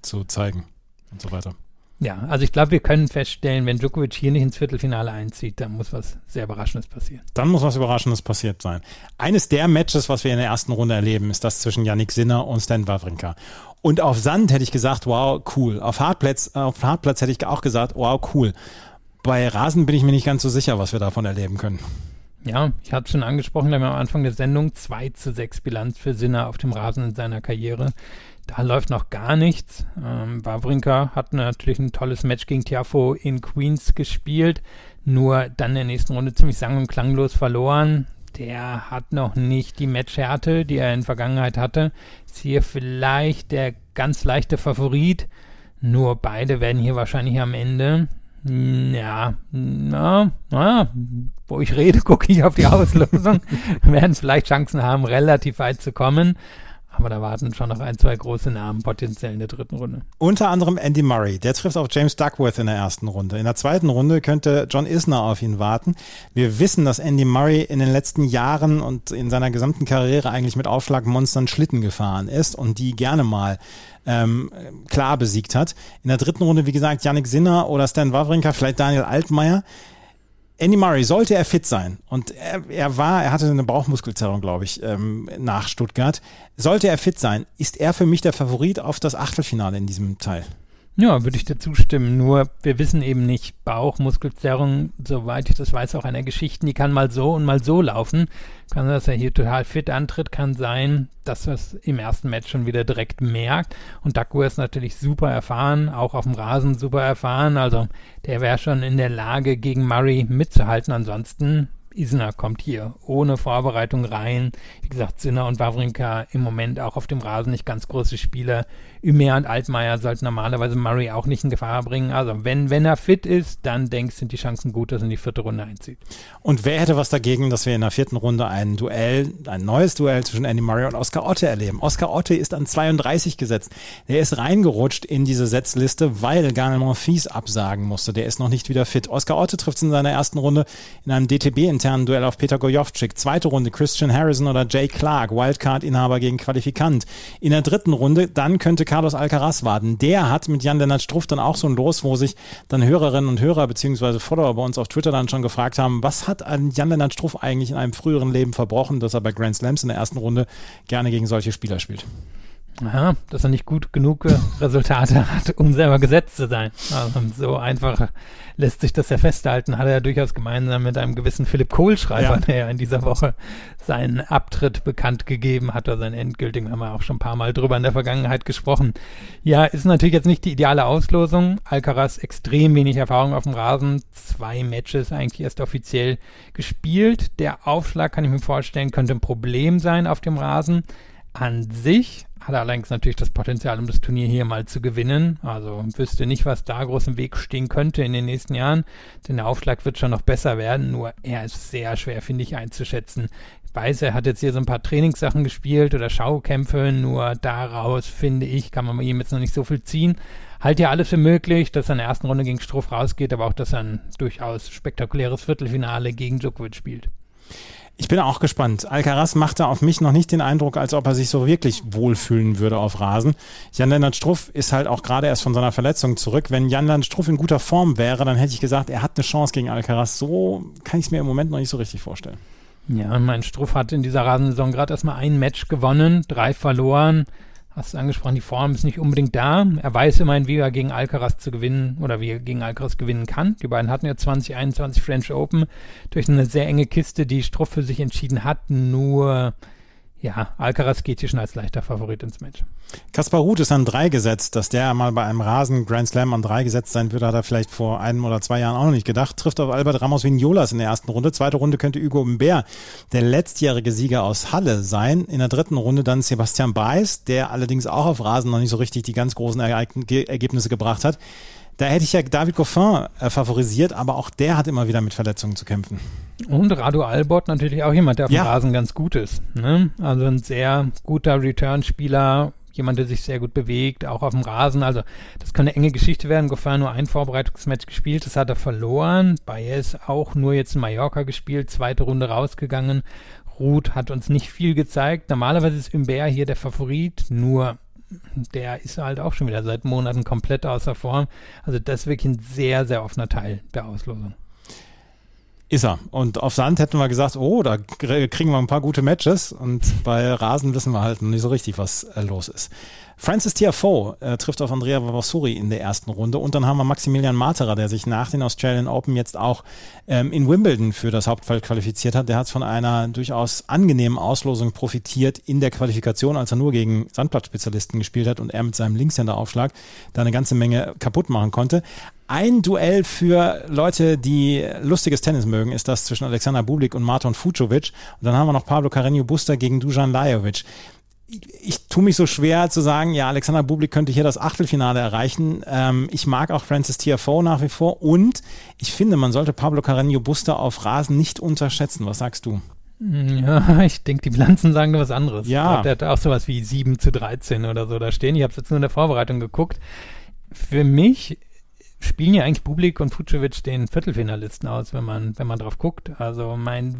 zu zeigen und so weiter. Ja, also ich glaube, wir können feststellen, wenn Djokovic hier nicht ins Viertelfinale einzieht, dann muss was sehr Überraschendes passieren. Dann muss was Überraschendes passiert sein. Eines der Matches, was wir in der ersten Runde erleben, ist das zwischen Yannick Sinner und Stan Wawrinka. Und auf Sand hätte ich gesagt, wow, cool. Auf Hartplatz, auf Hartplatz hätte ich auch gesagt, wow, cool. Bei Rasen bin ich mir nicht ganz so sicher, was wir davon erleben können. Ja, ich hatte es schon angesprochen, wir am Anfang der Sendung 2 zu 6 Bilanz für Sinner auf dem Rasen in seiner Karriere. Da läuft noch gar nichts. Ähm, hat natürlich ein tolles Match gegen Tiafo in Queens gespielt, nur dann in der nächsten Runde ziemlich sang- und klanglos verloren. Der hat noch nicht die Matchhärte, die er in Vergangenheit hatte. Ist hier vielleicht der ganz leichte Favorit. Nur beide werden hier wahrscheinlich am Ende ja, na, na, wo ich rede, gucke ich auf die Auslosung. werden vielleicht Chancen haben, relativ weit zu kommen. Aber da warten schon noch ein, zwei große Namen potenziell in der dritten Runde. Unter anderem Andy Murray, der trifft auf James Duckworth in der ersten Runde. In der zweiten Runde könnte John Isner auf ihn warten. Wir wissen, dass Andy Murray in den letzten Jahren und in seiner gesamten Karriere eigentlich mit Aufschlagmonstern Schlitten gefahren ist und die gerne mal ähm, klar besiegt hat. In der dritten Runde, wie gesagt, Yannick Sinner oder Stan Wawrinka, vielleicht Daniel Altmaier. Andy Murray, sollte er fit sein, und er, er war, er hatte eine Bauchmuskelzerrung, glaube ich, ähm, nach Stuttgart. Sollte er fit sein, ist er für mich der Favorit auf das Achtelfinale in diesem Teil. Ja, würde ich dir zustimmen. Nur wir wissen eben nicht, Bauchmuskelzerrung, soweit ich das weiß, auch einer Geschichten, die kann mal so und mal so laufen. Kann sein, dass er hier total fit antritt, kann sein, dass er es im ersten Match schon wieder direkt merkt. Und Duckworth ist natürlich super erfahren, auch auf dem Rasen super erfahren. Also der wäre schon in der Lage, gegen Murray mitzuhalten. Ansonsten Isner kommt hier ohne Vorbereitung rein. Wie gesagt, Sinner und Wawrinka im Moment auch auf dem Rasen nicht ganz große Spieler. Ümer und Altmaier sollten normalerweise Murray auch nicht in Gefahr bringen. Also wenn, wenn er fit ist, dann denkst sind die Chancen gut, dass er in die vierte Runde einzieht. Und wer hätte was dagegen, dass wir in der vierten Runde ein Duell, ein neues Duell zwischen Andy Murray und Oscar Otte erleben? Oscar Otte ist an 32 gesetzt. Der ist reingerutscht in diese Setzliste, weil Garnel Monfils absagen musste. Der ist noch nicht wieder fit. Oscar Otte trifft in seiner ersten Runde in einem DTB-internen Duell auf Peter Gojovcik. Zweite Runde Christian Harrison oder Jay Clark, Wildcard-Inhaber gegen Qualifikant. In der dritten Runde, dann könnte Carlos Alcaraz warten. Der hat mit Jan-Lennart Struff dann auch so ein Los, wo sich dann Hörerinnen und Hörer beziehungsweise Follower bei uns auf Twitter dann schon gefragt haben, was hat an Jan-Lennart Struff eigentlich in einem früheren Leben verbrochen, dass er bei Grand Slams in der ersten Runde gerne gegen solche Spieler spielt? Ja, dass er nicht gut genug Resultate hat, um selber gesetzt zu sein. Also so einfach lässt sich das ja festhalten. Hat er ja durchaus gemeinsam mit einem gewissen Philipp Kohlschreiber, ja. der ja in dieser Woche seinen Abtritt bekannt gegeben hat, oder seinen endgültigen, haben wir auch schon ein paar Mal drüber in der Vergangenheit gesprochen. Ja, ist natürlich jetzt nicht die ideale Auslosung. Alcaraz extrem wenig Erfahrung auf dem Rasen, zwei Matches eigentlich erst offiziell gespielt. Der Aufschlag, kann ich mir vorstellen, könnte ein Problem sein auf dem Rasen. An sich hat er allerdings natürlich das Potenzial, um das Turnier hier mal zu gewinnen. Also wüsste nicht, was da groß im Weg stehen könnte in den nächsten Jahren, denn der Aufschlag wird schon noch besser werden, nur er ist sehr schwer, finde ich, einzuschätzen. Ich weiß, er hat jetzt hier so ein paar Trainingssachen gespielt oder Schaukämpfe, nur daraus, finde ich, kann man ihm jetzt noch nicht so viel ziehen. Halt ja alles für möglich, dass er in der ersten Runde gegen Struff rausgeht, aber auch, dass er ein durchaus spektakuläres Viertelfinale gegen Djokovic spielt. Ich bin auch gespannt. Alcaraz machte auf mich noch nicht den Eindruck, als ob er sich so wirklich wohlfühlen würde auf Rasen. Jan-Lennart Struff ist halt auch gerade erst von seiner Verletzung zurück. Wenn Jan-Lennart Struff in guter Form wäre, dann hätte ich gesagt, er hat eine Chance gegen Alcaraz. So kann ich es mir im Moment noch nicht so richtig vorstellen. Ja, mein Struff hat in dieser Rasensaison gerade erstmal ein Match gewonnen, drei verloren hast du angesprochen, die Form ist nicht unbedingt da. Er weiß immerhin, wie er gegen Alcaraz zu gewinnen oder wie er gegen Alcaraz gewinnen kann. Die beiden hatten ja 2021 French Open durch eine sehr enge Kiste, die Struff für sich entschieden hat. Nur ja, Alcaraz geht hier schon als leichter Favorit ins Match. Kaspar Ruth ist an drei gesetzt. Dass der mal bei einem Rasen Grand Slam an drei gesetzt sein würde, hat er vielleicht vor einem oder zwei Jahren auch noch nicht gedacht. Trifft auf Albert Ramos Vignolas in der ersten Runde. Zweite Runde könnte Hugo Mbert, der letztjährige Sieger aus Halle, sein. In der dritten Runde dann Sebastian Baez, der allerdings auch auf Rasen noch nicht so richtig die ganz großen Ergebnisse gebracht hat. Da hätte ich ja David Goffin äh, favorisiert, aber auch der hat immer wieder mit Verletzungen zu kämpfen. Und Radu Albert natürlich auch jemand, der auf ja. dem Rasen ganz gut ist. Ne? Also ein sehr guter Return-Spieler, jemand, der sich sehr gut bewegt, auch auf dem Rasen. Also das kann eine enge Geschichte werden. Goffin nur ein Vorbereitungsmatch gespielt, das hat er verloren. Baez auch nur jetzt in Mallorca gespielt, zweite Runde rausgegangen. Ruth hat uns nicht viel gezeigt. Normalerweise ist Umber hier der Favorit, nur der ist halt auch schon wieder seit Monaten komplett außer Form. Also das ist wirklich ein sehr, sehr offener Teil der Auslosung. Ist er. Und auf Sand hätten wir gesagt, oh, da kriegen wir ein paar gute Matches. Und bei Rasen wissen wir halt noch nicht so richtig, was äh, los ist. Francis Tiafoe äh, trifft auf Andrea Vavassuri in der ersten Runde und dann haben wir Maximilian Materer, der sich nach den Australian Open jetzt auch ähm, in Wimbledon für das Hauptfeld qualifiziert hat. Der hat von einer durchaus angenehmen Auslosung profitiert in der Qualifikation, als er nur gegen Sandplatzspezialisten gespielt hat und er mit seinem Linkshänderaufschlag da eine ganze Menge kaputt machen konnte. Ein Duell für Leute, die lustiges Tennis mögen, ist das zwischen Alexander Bublik und Marton Fucovic. Und dann haben wir noch Pablo Carreño Buster gegen Dujan Lajovic ich tue mich so schwer zu sagen, ja, Alexander Bublik könnte hier das Achtelfinale erreichen. Ähm, ich mag auch Francis Tiafoe nach wie vor und ich finde, man sollte Pablo Carreño Buster auf Rasen nicht unterschätzen. Was sagst du? Ja, ich denke, die Bilanzen sagen was anderes. Ja. Der hat auch sowas wie 7 zu 13 oder so da stehen. Ich habe es jetzt nur in der Vorbereitung geguckt. Für mich spielen ja eigentlich Bublik und Fucovic den Viertelfinalisten aus, wenn man, wenn man drauf guckt. Also mein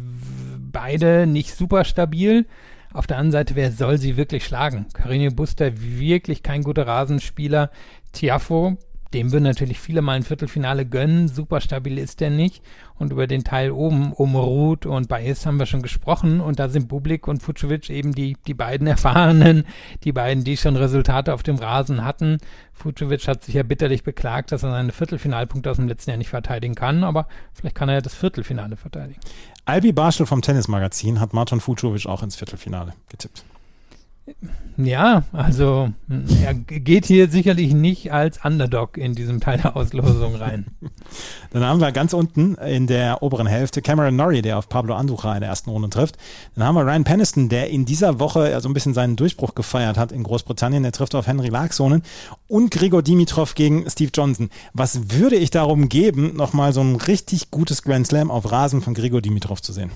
beide nicht super stabil. Auf der anderen Seite, wer soll sie wirklich schlagen? Carino Buster, wirklich kein guter Rasenspieler. Tiafo, dem würden natürlich viele mal ein Viertelfinale gönnen. Super stabil ist der nicht. Und über den Teil oben, um Ruth und Baez haben wir schon gesprochen. Und da sind Bublik und Fucovic eben die, die beiden Erfahrenen, die beiden, die schon Resultate auf dem Rasen hatten. Fucovic hat sich ja bitterlich beklagt, dass er seine Viertelfinalpunkte aus dem letzten Jahr nicht verteidigen kann. Aber vielleicht kann er ja das Viertelfinale verteidigen. Albi Barschel vom Tennismagazin hat Martin Fucovic auch ins Viertelfinale getippt. Ja, also er geht hier sicherlich nicht als Underdog in diesem Teil der Auslosung rein. Dann haben wir ganz unten in der oberen Hälfte Cameron Norrie, der auf Pablo Andujar in der ersten Runde trifft. Dann haben wir Ryan Peniston, der in dieser Woche so ein bisschen seinen Durchbruch gefeiert hat in Großbritannien. Der trifft auf Henry Larksonen und Grigor Dimitrov gegen Steve Johnson. Was würde ich darum geben, nochmal so ein richtig gutes Grand Slam auf Rasen von Grigor Dimitrov zu sehen?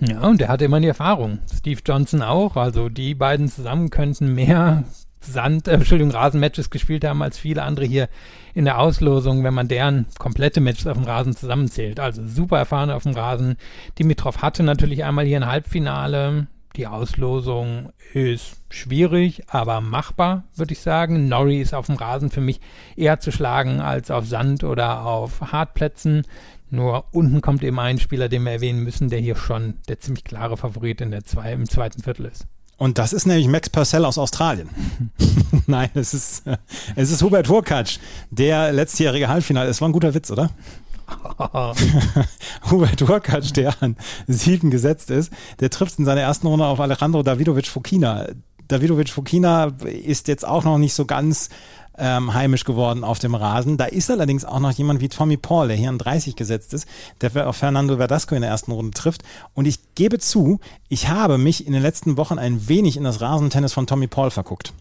Ja, und der hat immer die Erfahrung. Steve Johnson auch. Also die beiden zusammen könnten mehr Sand, äh, Entschuldigung, Rasenmatches gespielt haben als viele andere hier in der Auslosung, wenn man deren komplette Matches auf dem Rasen zusammenzählt. Also super erfahren auf dem Rasen. Dimitrov hatte natürlich einmal hier ein Halbfinale. Die Auslosung ist schwierig, aber machbar, würde ich sagen. Norrie ist auf dem Rasen für mich eher zu schlagen als auf Sand oder auf Hartplätzen. Nur unten kommt eben ein Spieler, den wir erwähnen müssen, der hier schon der ziemlich klare Favorit in der zwei, im zweiten Viertel ist. Und das ist nämlich Max Purcell aus Australien. Nein, es ist, es ist Hubert Hurkacz, der letztjährige Halbfinale. Es war ein guter Witz, oder? Hubert Hurkacz, der an sieben gesetzt ist, der trifft in seiner ersten Runde auf Alejandro Davidovic Fokina. Davidovic Fokina ist jetzt auch noch nicht so ganz ähm, heimisch geworden auf dem Rasen. Da ist allerdings auch noch jemand wie Tommy Paul, der hier an 30 gesetzt ist, der auf Fernando Verdasco in der ersten Runde trifft. Und ich gebe zu, ich habe mich in den letzten Wochen ein wenig in das Rasentennis von Tommy Paul verguckt.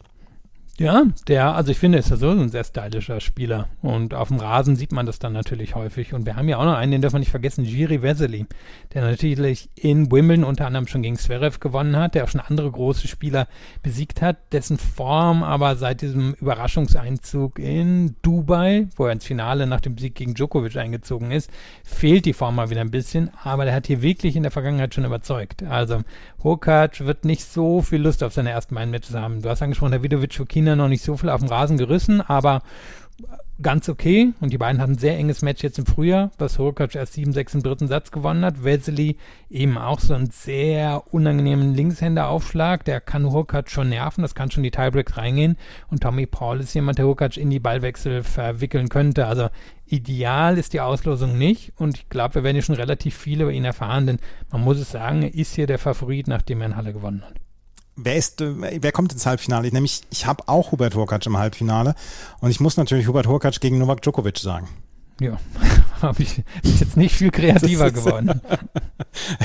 Ja, der, also ich finde, ist ja so ein sehr stylischer Spieler. Und auf dem Rasen sieht man das dann natürlich häufig. Und wir haben ja auch noch einen, den darf man nicht vergessen, Jiri Vesely, der natürlich in Wimbledon unter anderem schon gegen Zverev gewonnen hat, der auch schon andere große Spieler besiegt hat, dessen Form aber seit diesem Überraschungseinzug in Dubai, wo er ins Finale nach dem Sieg gegen Djokovic eingezogen ist, fehlt die Form mal wieder ein bisschen. Aber der hat hier wirklich in der Vergangenheit schon überzeugt. Also Hokac wird nicht so viel Lust auf seine ersten beiden Matches haben. Du hast angesprochen, der Vidovic China noch nicht so viel auf dem Rasen gerissen, aber ganz okay. Und die beiden hatten ein sehr enges Match jetzt im Frühjahr, was Hurkacz erst 7-6 im dritten Satz gewonnen hat. Wesley eben auch so einen sehr unangenehmen Linkshänderaufschlag. Der kann Hurkacz schon nerven, das kann schon die Tiebreaks reingehen. Und Tommy Paul ist jemand, der Hurkacz in die Ballwechsel verwickeln könnte. Also ideal ist die Auslosung nicht. Und ich glaube, wir werden hier schon relativ viel über ihn erfahren, denn man muss es sagen, er ist hier der Favorit, nachdem er in Halle gewonnen hat wer ist, wer kommt ins Halbfinale? Ich, nämlich, ich habe auch Hubert Hurkacz im Halbfinale und ich muss natürlich Hubert Hurkacz gegen Novak Djokovic sagen. Ja, habe ich bin jetzt nicht viel kreativer geworden.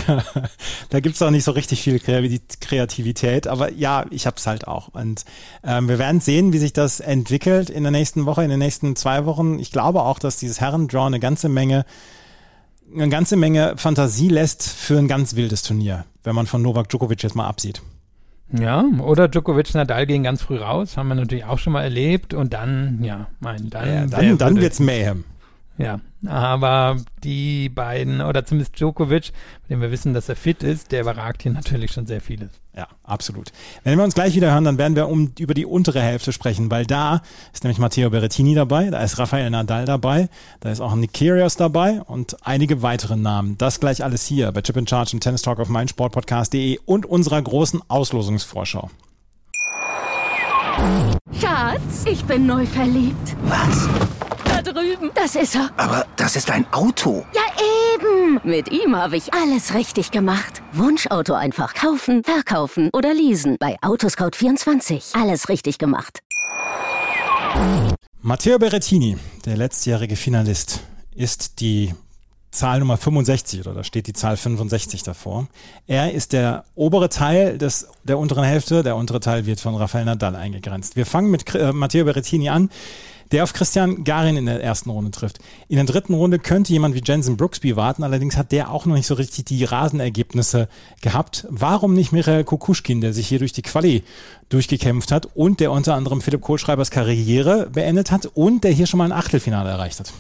ja, da gibt's auch nicht so richtig viel Kreativität, aber ja, ich habe es halt auch. Und ähm, wir werden sehen, wie sich das entwickelt in der nächsten Woche, in den nächsten zwei Wochen. Ich glaube auch, dass dieses Herrendraw eine ganze Menge eine ganze Menge Fantasie lässt für ein ganz wildes Turnier, wenn man von Novak Djokovic jetzt mal absieht. Ja, oder Djokovic Nadal gehen ganz früh raus, haben wir natürlich auch schon mal erlebt und dann, ja, mein, dann, ja, dann, dann wird's Mayhem. Ja, aber die beiden, oder zumindest Djokovic, bei dem wir wissen, dass er fit ist, der überragt hier natürlich schon sehr vieles. Ja, absolut. Wenn wir uns gleich wieder hören, dann werden wir um, über die untere Hälfte sprechen, weil da ist nämlich Matteo Berrettini dabei, da ist Rafael Nadal dabei, da ist auch Nick Kyrgios dabei und einige weitere Namen. Das gleich alles hier bei Chip in Charge im Tennis Talk auf meinsportpodcast.de und unserer großen Auslosungsvorschau. Schatz, ich bin neu verliebt. Was? Drüben. Das ist er. Aber das ist ein Auto. Ja, eben. Mit ihm habe ich alles richtig gemacht. Wunschauto einfach kaufen, verkaufen oder leasen. Bei Autoscout24. Alles richtig gemacht. Matteo Berrettini, der letztjährige Finalist, ist die Zahl Nummer 65 oder da steht die Zahl 65 davor. Er ist der obere Teil des, der unteren Hälfte. Der untere Teil wird von Rafael Nadal eingegrenzt. Wir fangen mit äh, Matteo Berrettini an der auf Christian Garin in der ersten Runde trifft. In der dritten Runde könnte jemand wie Jensen Brooksby warten, allerdings hat der auch noch nicht so richtig die Rasenergebnisse gehabt. Warum nicht Michael Kukuschkin, der sich hier durch die Quali durchgekämpft hat und der unter anderem Philipp Kohlschreibers Karriere beendet hat und der hier schon mal ein Achtelfinale erreicht hat?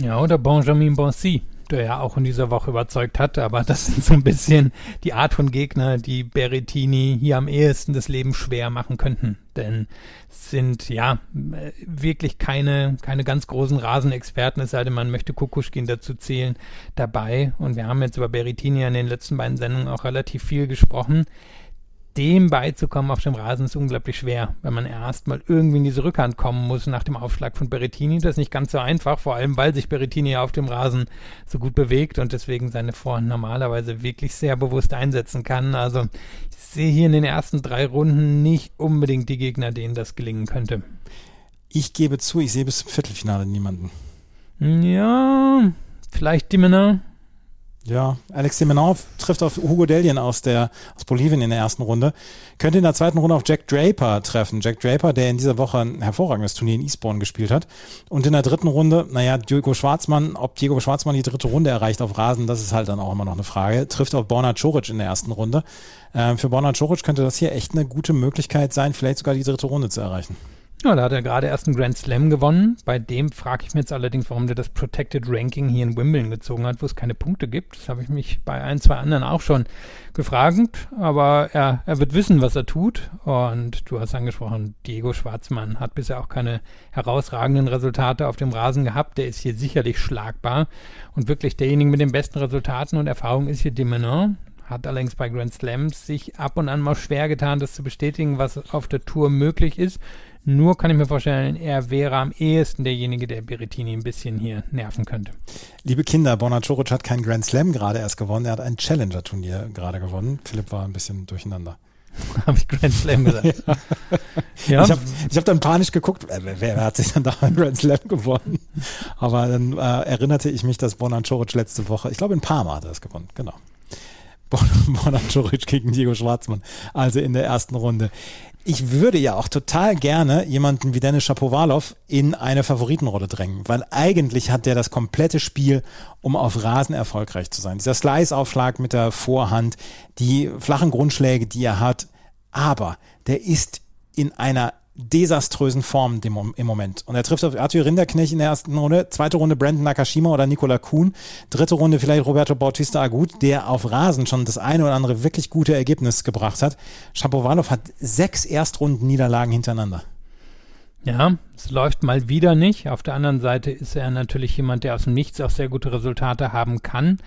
Ja, oder Benjamin Bonsi, der ja auch in dieser Woche überzeugt hat, aber das sind so ein bisschen die Art von Gegner, die Berrettini hier am ehesten das Leben schwer machen könnten. Denn sind ja wirklich keine, keine ganz großen Rasenexperten, es sei denn, man möchte Kukuschkin dazu zählen, dabei. Und wir haben jetzt über Berrettini in den letzten beiden Sendungen auch relativ viel gesprochen dem beizukommen auf dem Rasen ist unglaublich schwer, wenn man erstmal irgendwie in diese Rückhand kommen muss nach dem Aufschlag von Berettini. Das ist nicht ganz so einfach, vor allem weil sich Berettini auf dem Rasen so gut bewegt und deswegen seine Vorhand normalerweise wirklich sehr bewusst einsetzen kann. Also ich sehe hier in den ersten drei Runden nicht unbedingt die Gegner, denen das gelingen könnte. Ich gebe zu, ich sehe bis zum Viertelfinale niemanden. Ja, vielleicht Dimmener. Ja, Alex Semenov trifft auf Hugo Delien aus der aus Bolivien in der ersten Runde. Könnte in der zweiten Runde auf Jack Draper treffen. Jack Draper, der in dieser Woche ein hervorragendes Turnier in Eastbourne gespielt hat. Und in der dritten Runde, naja, Diego Schwarzmann, ob Diego Schwarzmann die dritte Runde erreicht auf Rasen, das ist halt dann auch immer noch eine Frage. Trifft auf Borna Coric in der ersten Runde. Ähm, für Borna Coric könnte das hier echt eine gute Möglichkeit sein, vielleicht sogar die dritte Runde zu erreichen. Ja, da hat er gerade erst einen Grand Slam gewonnen. Bei dem frage ich mich jetzt allerdings, warum der das Protected Ranking hier in Wimbledon gezogen hat, wo es keine Punkte gibt. Das habe ich mich bei ein, zwei anderen auch schon gefragt. Aber er, er wird wissen, was er tut. Und du hast angesprochen, Diego Schwarzmann hat bisher auch keine herausragenden Resultate auf dem Rasen gehabt. Der ist hier sicherlich schlagbar. Und wirklich derjenige mit den besten Resultaten und Erfahrungen ist hier Demenon hat allerdings bei Grand Slams sich ab und an mal schwer getan, das zu bestätigen, was auf der Tour möglich ist. Nur kann ich mir vorstellen, er wäre am ehesten derjenige, der Berrettini ein bisschen hier nerven könnte. Liebe Kinder, Bonacoric hat keinen Grand Slam gerade erst gewonnen, er hat ein Challenger-Turnier gerade gewonnen. Philipp war ein bisschen durcheinander. habe ich Grand Slam gesagt. ja. ja. Ich habe ich hab dann panisch geguckt, wer, wer, hat sich dann da ein Grand Slam gewonnen? Aber dann äh, erinnerte ich mich, dass Bonacoric letzte Woche, ich glaube in Parma hat er es gewonnen, genau. Bonacoric gegen Diego Schwarzmann, also in der ersten Runde. Ich würde ja auch total gerne jemanden wie Dennis Shapovalov in eine Favoritenrolle drängen, weil eigentlich hat der das komplette Spiel, um auf Rasen erfolgreich zu sein. Dieser Slice-Aufschlag mit der Vorhand, die flachen Grundschläge, die er hat, aber der ist in einer desaströsen Form im Moment. Und er trifft auf Arthur Rinderknecht in der ersten Runde, zweite Runde Brandon Nakashima oder Nikola Kuhn, dritte Runde vielleicht Roberto Bautista Agut, der auf Rasen schon das eine oder andere wirklich gute Ergebnis gebracht hat. Shapovalov hat sechs Erstrunden-Niederlagen hintereinander. Ja, es läuft mal wieder nicht. Auf der anderen Seite ist er natürlich jemand, der aus dem Nichts auch sehr gute Resultate haben kann.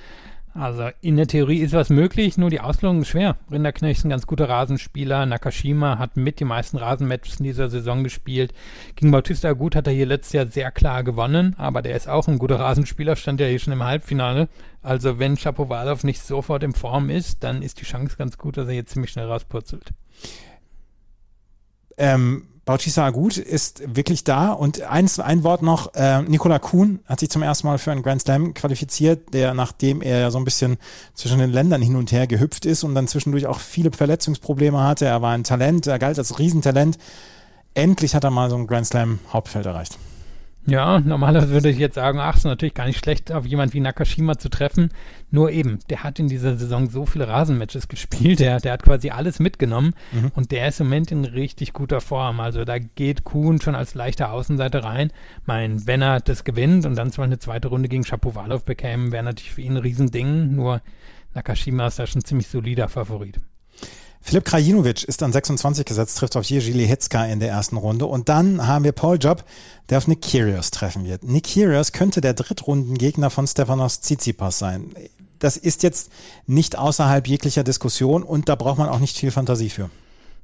Also in der Theorie ist was möglich, nur die Auslösung ist schwer. Rinderknecht ist ein ganz guter Rasenspieler. Nakashima hat mit die meisten Rasenmatches in dieser Saison gespielt. Gegen Bautista Gut hat er hier letztes Jahr sehr klar gewonnen, aber der ist auch ein guter Rasenspieler, stand ja hier schon im Halbfinale. Also wenn Shapovalov nicht sofort in Form ist, dann ist die Chance ganz gut, dass er jetzt ziemlich schnell rauspurzelt. Ähm, Bautista Agut ist wirklich da. Und eins, ein Wort noch, äh, Nikola Kuhn hat sich zum ersten Mal für einen Grand Slam qualifiziert, der nachdem er ja so ein bisschen zwischen den Ländern hin und her gehüpft ist und dann zwischendurch auch viele Verletzungsprobleme hatte. Er war ein Talent, er galt als Riesentalent. Endlich hat er mal so ein Grand Slam Hauptfeld erreicht. Ja, normalerweise würde ich jetzt sagen, ach, ist natürlich gar nicht schlecht, auf jemand wie Nakashima zu treffen. Nur eben, der hat in dieser Saison so viele Rasenmatches gespielt, der, der hat quasi alles mitgenommen mhm. und der ist im Moment in richtig guter Form. Also da geht Kuhn schon als leichter Außenseiter rein. Mein, wenn er das gewinnt und dann zwar eine zweite Runde gegen Shapovalov bekäme, wäre natürlich für ihn ein Riesending. Nur Nakashima ist da schon ein ziemlich solider Favorit. Philipp Krajinovic ist an 26 gesetzt, trifft auf Jerzy Lehecka in der ersten Runde. Und dann haben wir Paul Job, der auf Nick Kyrgios treffen wird. Nick Kyrgios könnte der Drittrundengegner von Stefanos Tsitsipas sein. Das ist jetzt nicht außerhalb jeglicher Diskussion und da braucht man auch nicht viel Fantasie für.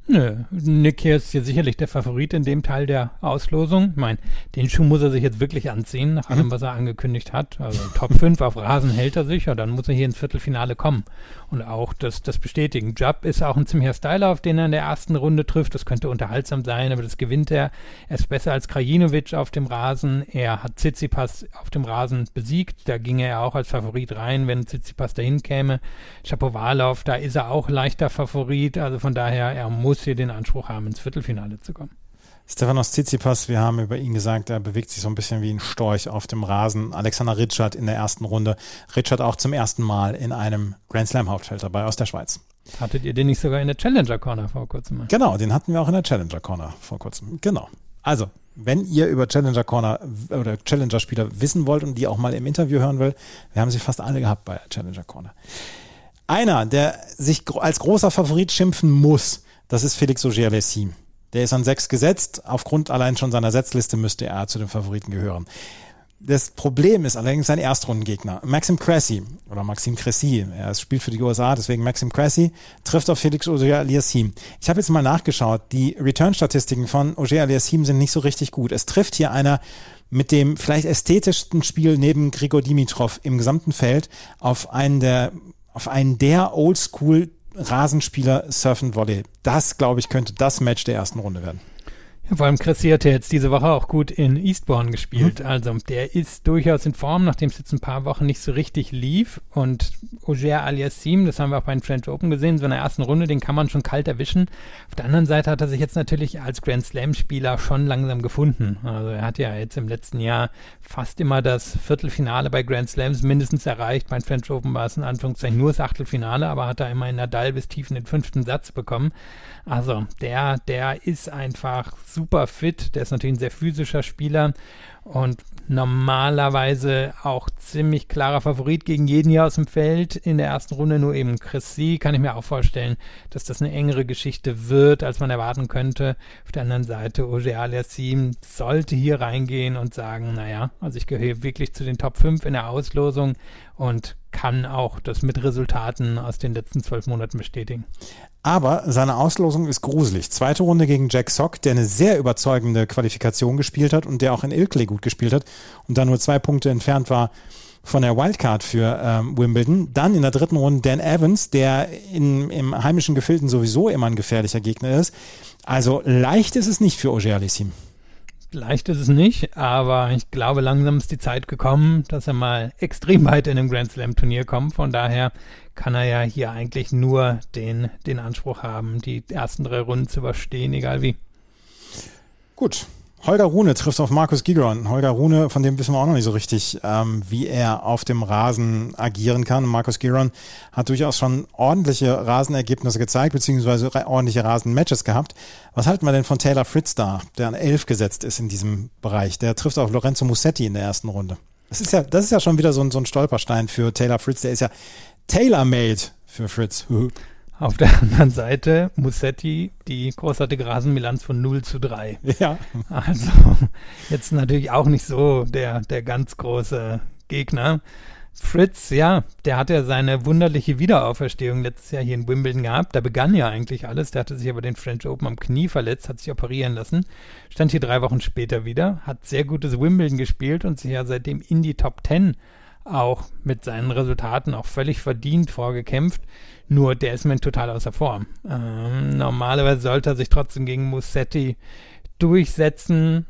Nö, Nick hier ist hier sicherlich der Favorit in dem Teil der Auslosung. Ich meine, den Schuh muss er sich jetzt wirklich anziehen, nach allem, mhm. was er angekündigt hat. Also Top 5 auf Rasen hält er sich, ja, dann muss er hier ins Viertelfinale kommen. Und auch das, das bestätigen. Jupp ist auch ein ziemlicher Styler, auf den er in der ersten Runde trifft. Das könnte unterhaltsam sein, aber das gewinnt er. Er ist besser als Krajinovic auf dem Rasen. Er hat Tsitsipas auf dem Rasen besiegt. Da ging er auch als Favorit rein, wenn Tsitsipas dahin käme. Shapovalov, da ist er auch leichter Favorit. Also von daher, er muss muss hier den Anspruch haben, ins Viertelfinale zu kommen. Stefanos Tsitsipas, wir haben über ihn gesagt, er bewegt sich so ein bisschen wie ein Storch auf dem Rasen. Alexander Richard in der ersten Runde. Richard auch zum ersten Mal in einem Grand Slam Hauptfeld dabei aus der Schweiz. Hattet ihr den nicht sogar in der Challenger Corner vor kurzem? Mal? Genau, den hatten wir auch in der Challenger Corner vor kurzem. Genau. Also, wenn ihr über Challenger Corner oder Challenger Spieler wissen wollt und die auch mal im Interview hören will, wir haben sie fast alle gehabt bei Challenger Corner. Einer, der sich als großer Favorit schimpfen muss, das ist Felix Auger-Aliassime. Der ist an sechs gesetzt. Aufgrund allein schon seiner Setzliste müsste er zu den Favoriten gehören. Das Problem ist allerdings sein Erstrundengegner. Maxim Cressy oder Maxim Cressy, er spielt für die USA, deswegen Maxim Cressy, trifft auf Felix Auger-Aliassime. Ich habe jetzt mal nachgeschaut, die Return-Statistiken von Auger-Aliassime sind nicht so richtig gut. Es trifft hier einer mit dem vielleicht ästhetischsten Spiel neben Grigor Dimitrov im gesamten Feld auf einen der, auf einen der Oldschool Rasenspieler Surfen Volley. Das, glaube ich, könnte das Match der ersten Runde werden. Ja, vor allem Chrissy hat ja jetzt diese Woche auch gut in Eastbourne gespielt. Mhm. Also der ist durchaus in Form, nachdem es jetzt ein paar Wochen nicht so richtig lief. Und Auger Aliassim, das haben wir auch bei den French Open gesehen, so in der ersten Runde, den kann man schon kalt erwischen. Auf der anderen Seite hat er sich jetzt natürlich als Grand Slam-Spieler schon langsam gefunden. Also er hat ja jetzt im letzten Jahr fast immer das Viertelfinale bei Grand Slams mindestens erreicht. Bei den French Open war es in Anführungszeichen nur das Achtelfinale, aber hat er immer in Nadal bis tief in den fünften Satz bekommen. Also der, der ist einfach super fit. Der ist natürlich ein sehr physischer Spieler. und normalerweise auch ziemlich klarer Favorit gegen jeden hier aus dem Feld in der ersten Runde, nur eben Chris C. kann ich mir auch vorstellen, dass das eine engere Geschichte wird, als man erwarten könnte. Auf der anderen Seite, Oje Aliassim sollte hier reingehen und sagen, naja, also ich gehöre wirklich zu den Top 5 in der Auslosung und kann auch das mit Resultaten aus den letzten zwölf Monaten bestätigen. Aber seine Auslosung ist gruselig. Zweite Runde gegen Jack Sock, der eine sehr überzeugende Qualifikation gespielt hat und der auch in Ilkley gut gespielt hat und da nur zwei Punkte entfernt war von der Wildcard für ähm, Wimbledon. Dann in der dritten Runde Dan Evans, der in, im heimischen Gefilden sowieso immer ein gefährlicher Gegner ist. Also leicht ist es nicht für Auger Aliassime. Leicht ist es nicht, aber ich glaube, langsam ist die Zeit gekommen, dass er mal extrem weit in einem Grand Slam Turnier kommt. Von daher kann er ja hier eigentlich nur den, den Anspruch haben, die ersten drei Runden zu überstehen, egal wie. Gut, Holger Rune trifft auf Markus Gigeron. Holger Rune, von dem wissen wir auch noch nicht so richtig, ähm, wie er auf dem Rasen agieren kann. Markus Gigeron hat durchaus schon ordentliche Rasenergebnisse gezeigt, beziehungsweise ordentliche Rasenmatches gehabt. Was halten wir denn von Taylor Fritz da, der an elf gesetzt ist in diesem Bereich? Der trifft auf Lorenzo Musetti in der ersten Runde. Das ist ja, das ist ja schon wieder so ein, so ein Stolperstein für Taylor Fritz. Der ist ja tailor-made für Fritz. Auf der anderen Seite Musetti die großartige Rasenbilanz von 0 zu 3. Ja. Also jetzt natürlich auch nicht so der, der ganz große Gegner. Fritz, ja, der hat ja seine wunderliche Wiederauferstehung letztes Jahr hier in Wimbledon gehabt. Da begann ja eigentlich alles. Der hatte sich aber den French Open am Knie verletzt, hat sich operieren lassen. Stand hier drei Wochen später wieder, hat sehr gutes Wimbledon gespielt und sich ja seitdem in die Top 10 auch mit seinen Resultaten auch völlig verdient vorgekämpft. Nur der ist mir total außer Form. Ähm, normalerweise sollte er sich trotzdem gegen Musetti durchsetzen.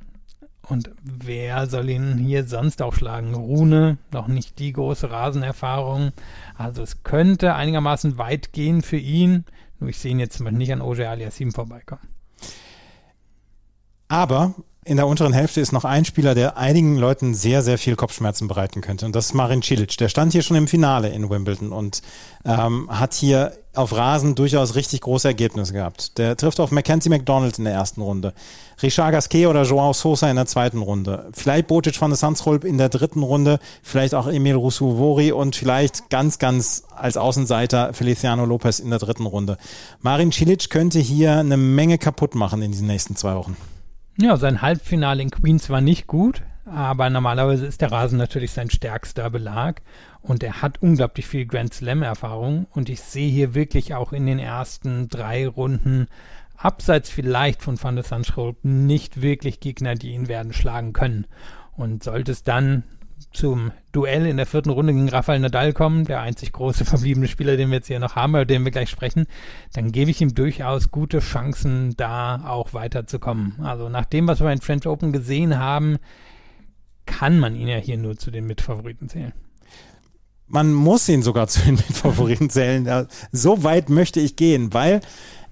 Und wer soll ihn hier sonst auch schlagen? Rune, noch nicht die große Rasenerfahrung. Also es könnte einigermaßen weit gehen für ihn. Nur ich sehe ihn jetzt nicht an Oje Aliassim vorbeikommen. Aber in der unteren Hälfte ist noch ein Spieler, der einigen Leuten sehr, sehr viel Kopfschmerzen bereiten könnte. Und das ist Marin Cilic. Der stand hier schon im Finale in Wimbledon und ähm, hat hier auf Rasen durchaus richtig große Ergebnisse gehabt. Der trifft auf Mackenzie McDonald in der ersten Runde. Richard Gasquet oder Joao Sosa in der zweiten Runde. Vielleicht Botic van der Sandsrolp in der dritten Runde. Vielleicht auch Emil Rousseau-Vori und vielleicht ganz, ganz als Außenseiter Feliciano Lopez in der dritten Runde. Marin Cilic könnte hier eine Menge kaputt machen in diesen nächsten zwei Wochen. Ja, sein Halbfinale in Queens war nicht gut, aber normalerweise ist der Rasen natürlich sein stärkster Belag und er hat unglaublich viel Grand Slam-Erfahrung und ich sehe hier wirklich auch in den ersten drei Runden abseits vielleicht von Van der Sandschrold nicht wirklich Gegner, die ihn werden schlagen können. Und sollte es dann zum Duell in der vierten Runde gegen Rafael Nadal kommen, der einzig große verbliebene Spieler, den wir jetzt hier noch haben, über den wir gleich sprechen, dann gebe ich ihm durchaus gute Chancen, da auch weiterzukommen. Also nach dem, was wir in French Open gesehen haben, kann man ihn ja hier nur zu den Mitfavoriten zählen. Man muss ihn sogar zu den Mitfavoriten zählen. So weit möchte ich gehen, weil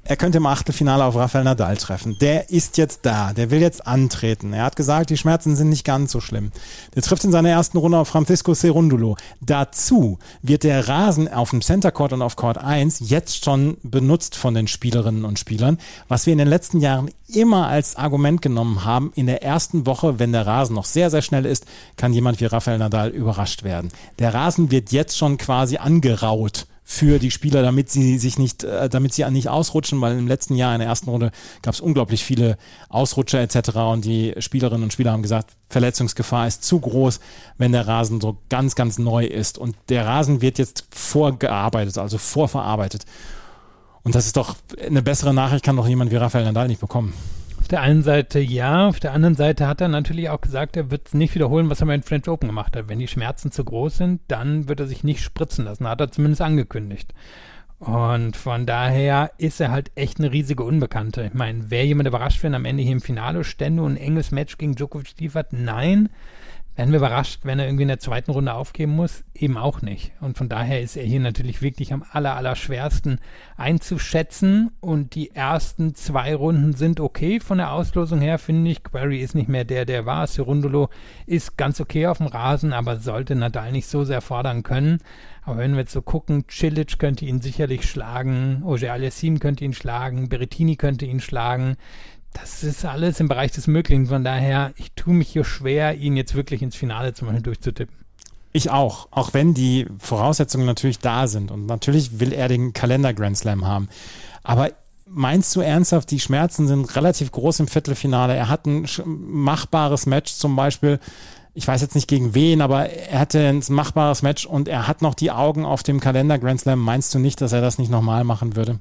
er könnte im Achtelfinale auf Rafael Nadal treffen. Der ist jetzt da, der will jetzt antreten. Er hat gesagt, die Schmerzen sind nicht ganz so schlimm. Der trifft in seiner ersten Runde auf Francisco Cerundulo. Dazu wird der Rasen auf dem Center Court und auf Court 1 jetzt schon benutzt von den Spielerinnen und Spielern, was wir in den letzten Jahren immer als Argument genommen haben. In der ersten Woche, wenn der Rasen noch sehr, sehr schnell ist, kann jemand wie Rafael Nadal überrascht werden. Der Rasen wird jetzt schon quasi angeraut für die Spieler, damit sie sich nicht, äh, damit sie nicht ausrutschen, weil im letzten Jahr in der ersten Runde gab es unglaublich viele Ausrutscher etc. und die Spielerinnen und Spieler haben gesagt, Verletzungsgefahr ist zu groß, wenn der Rasen so ganz, ganz neu ist. Und der Rasen wird jetzt vorgearbeitet, also vorverarbeitet. Und das ist doch eine bessere Nachricht, kann doch jemand wie Rafael Nadal nicht bekommen der einen Seite ja, auf der anderen Seite hat er natürlich auch gesagt, er wird nicht wiederholen, was er bei den French Open gemacht hat. Wenn die Schmerzen zu groß sind, dann wird er sich nicht spritzen lassen, hat er zumindest angekündigt. Und von daher ist er halt echt eine riesige Unbekannte. Ich meine, wäre jemand überrascht, wenn am Ende hier im Finale stände und ein enges Match gegen Djokovic liefert? Nein. Werden wir überrascht, wenn er irgendwie in der zweiten Runde aufgeben muss? Eben auch nicht. Und von daher ist er hier natürlich wirklich am aller, aller schwersten einzuschätzen. Und die ersten zwei Runden sind okay von der Auslosung her, finde ich. Query ist nicht mehr der, der war. Cerundolo ist ganz okay auf dem Rasen, aber sollte Nadal nicht so sehr fordern können. Aber wenn wir jetzt so gucken, Cilic könnte ihn sicherlich schlagen, Oje Aliassim könnte ihn schlagen, Berrettini könnte ihn schlagen das ist alles im Bereich des Möglichen. Von daher, ich tue mich hier schwer, ihn jetzt wirklich ins Finale zum Beispiel durchzutippen. Ich auch, auch wenn die Voraussetzungen natürlich da sind. Und natürlich will er den Kalender Grand Slam haben. Aber meinst du ernsthaft, die Schmerzen sind relativ groß im Viertelfinale? Er hat ein machbares Match zum Beispiel. Ich weiß jetzt nicht gegen wen, aber er hatte ein machbares Match und er hat noch die Augen auf dem Kalender Grand Slam. Meinst du nicht, dass er das nicht nochmal machen würde?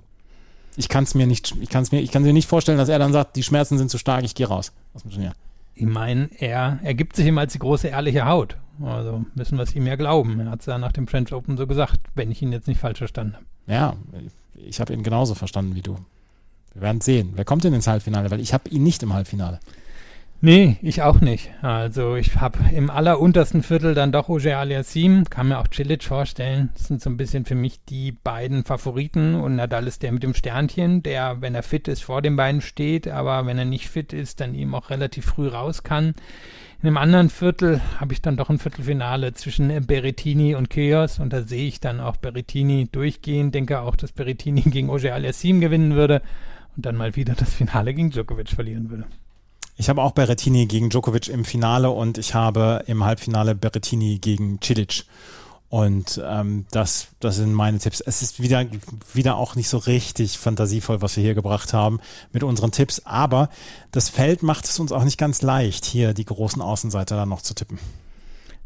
Ich kann es mir nicht, ich kann es mir, ich kann mir nicht vorstellen, dass er dann sagt, die Schmerzen sind zu stark, ich gehe raus aus dem Turnier. Ich meine, er, er gibt sich ihm als die große ehrliche Haut. Also müssen wir es ihm ja glauben. Er hat es ja nach dem French Open so gesagt, wenn ich ihn jetzt nicht falsch verstanden habe. Ja, ich habe ihn genauso verstanden wie du. Wir werden sehen. Wer kommt denn ins Halbfinale? Weil ich habe ihn nicht im Halbfinale. Nee, ich auch nicht. Also ich habe im alleruntersten Viertel dann doch Oje Aliassim, kann mir auch Cilic vorstellen. Das sind so ein bisschen für mich die beiden Favoriten und Nadal ist der mit dem Sternchen, der, wenn er fit ist, vor den beiden steht, aber wenn er nicht fit ist, dann eben auch relativ früh raus kann. In einem anderen Viertel habe ich dann doch ein Viertelfinale zwischen Berrettini und Chaos und da sehe ich dann auch Berrettini durchgehen, denke auch, dass Berrettini gegen Oje Aliassim gewinnen würde und dann mal wieder das Finale gegen Djokovic verlieren würde. Ich habe auch Berrettini gegen Djokovic im Finale und ich habe im Halbfinale Berrettini gegen Cilic. Und ähm, das, das sind meine Tipps. Es ist wieder, wieder auch nicht so richtig fantasievoll, was wir hier gebracht haben mit unseren Tipps. Aber das Feld macht es uns auch nicht ganz leicht, hier die großen Außenseiter dann noch zu tippen.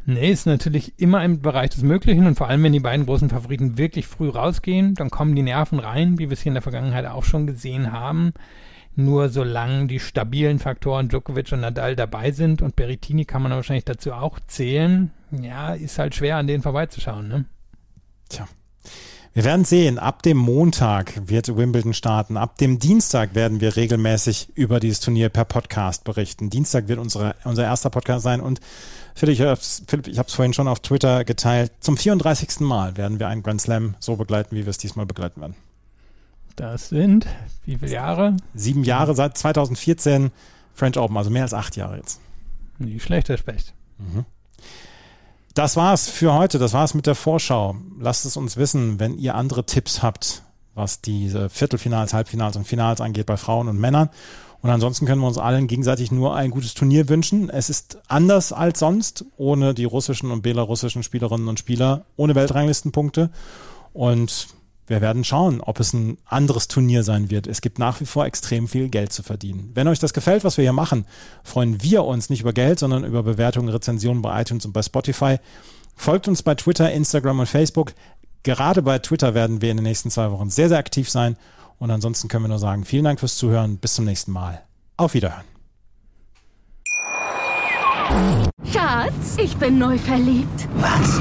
Nee, ist natürlich immer im Bereich des Möglichen und vor allem, wenn die beiden großen Favoriten wirklich früh rausgehen, dann kommen die Nerven rein, wie wir es hier in der Vergangenheit auch schon gesehen haben. Nur solange die stabilen Faktoren Djokovic und Nadal dabei sind und Berrettini kann man wahrscheinlich dazu auch zählen, ja, ist halt schwer an denen vorbeizuschauen, ne? Tja. Wir werden sehen, ab dem Montag wird Wimbledon starten. Ab dem Dienstag werden wir regelmäßig über dieses Turnier per Podcast berichten. Dienstag wird unsere, unser erster Podcast sein und Philipp, ich habe es vorhin schon auf Twitter geteilt. Zum 34. Mal werden wir einen Grand Slam so begleiten, wie wir es diesmal begleiten werden. Das sind wie viele Jahre? Sieben Jahre seit 2014 French Open, also mehr als acht Jahre jetzt. Nicht schlecht, Herr Specht. Mhm. Das war's für heute. Das war's mit der Vorschau. Lasst es uns wissen, wenn ihr andere Tipps habt, was diese Viertelfinals, Halbfinals und Finals angeht bei Frauen und Männern. Und ansonsten können wir uns allen gegenseitig nur ein gutes Turnier wünschen. Es ist anders als sonst, ohne die russischen und belarussischen Spielerinnen und Spieler, ohne Weltranglistenpunkte. Und wir werden schauen, ob es ein anderes Turnier sein wird. Es gibt nach wie vor extrem viel Geld zu verdienen. Wenn euch das gefällt, was wir hier machen, freuen wir uns nicht über Geld, sondern über Bewertungen, Rezensionen bei iTunes und bei Spotify. Folgt uns bei Twitter, Instagram und Facebook. Gerade bei Twitter werden wir in den nächsten zwei Wochen sehr, sehr aktiv sein. Und ansonsten können wir nur sagen, vielen Dank fürs Zuhören. Bis zum nächsten Mal. Auf Wiederhören. Schatz, ich bin neu verliebt. Was?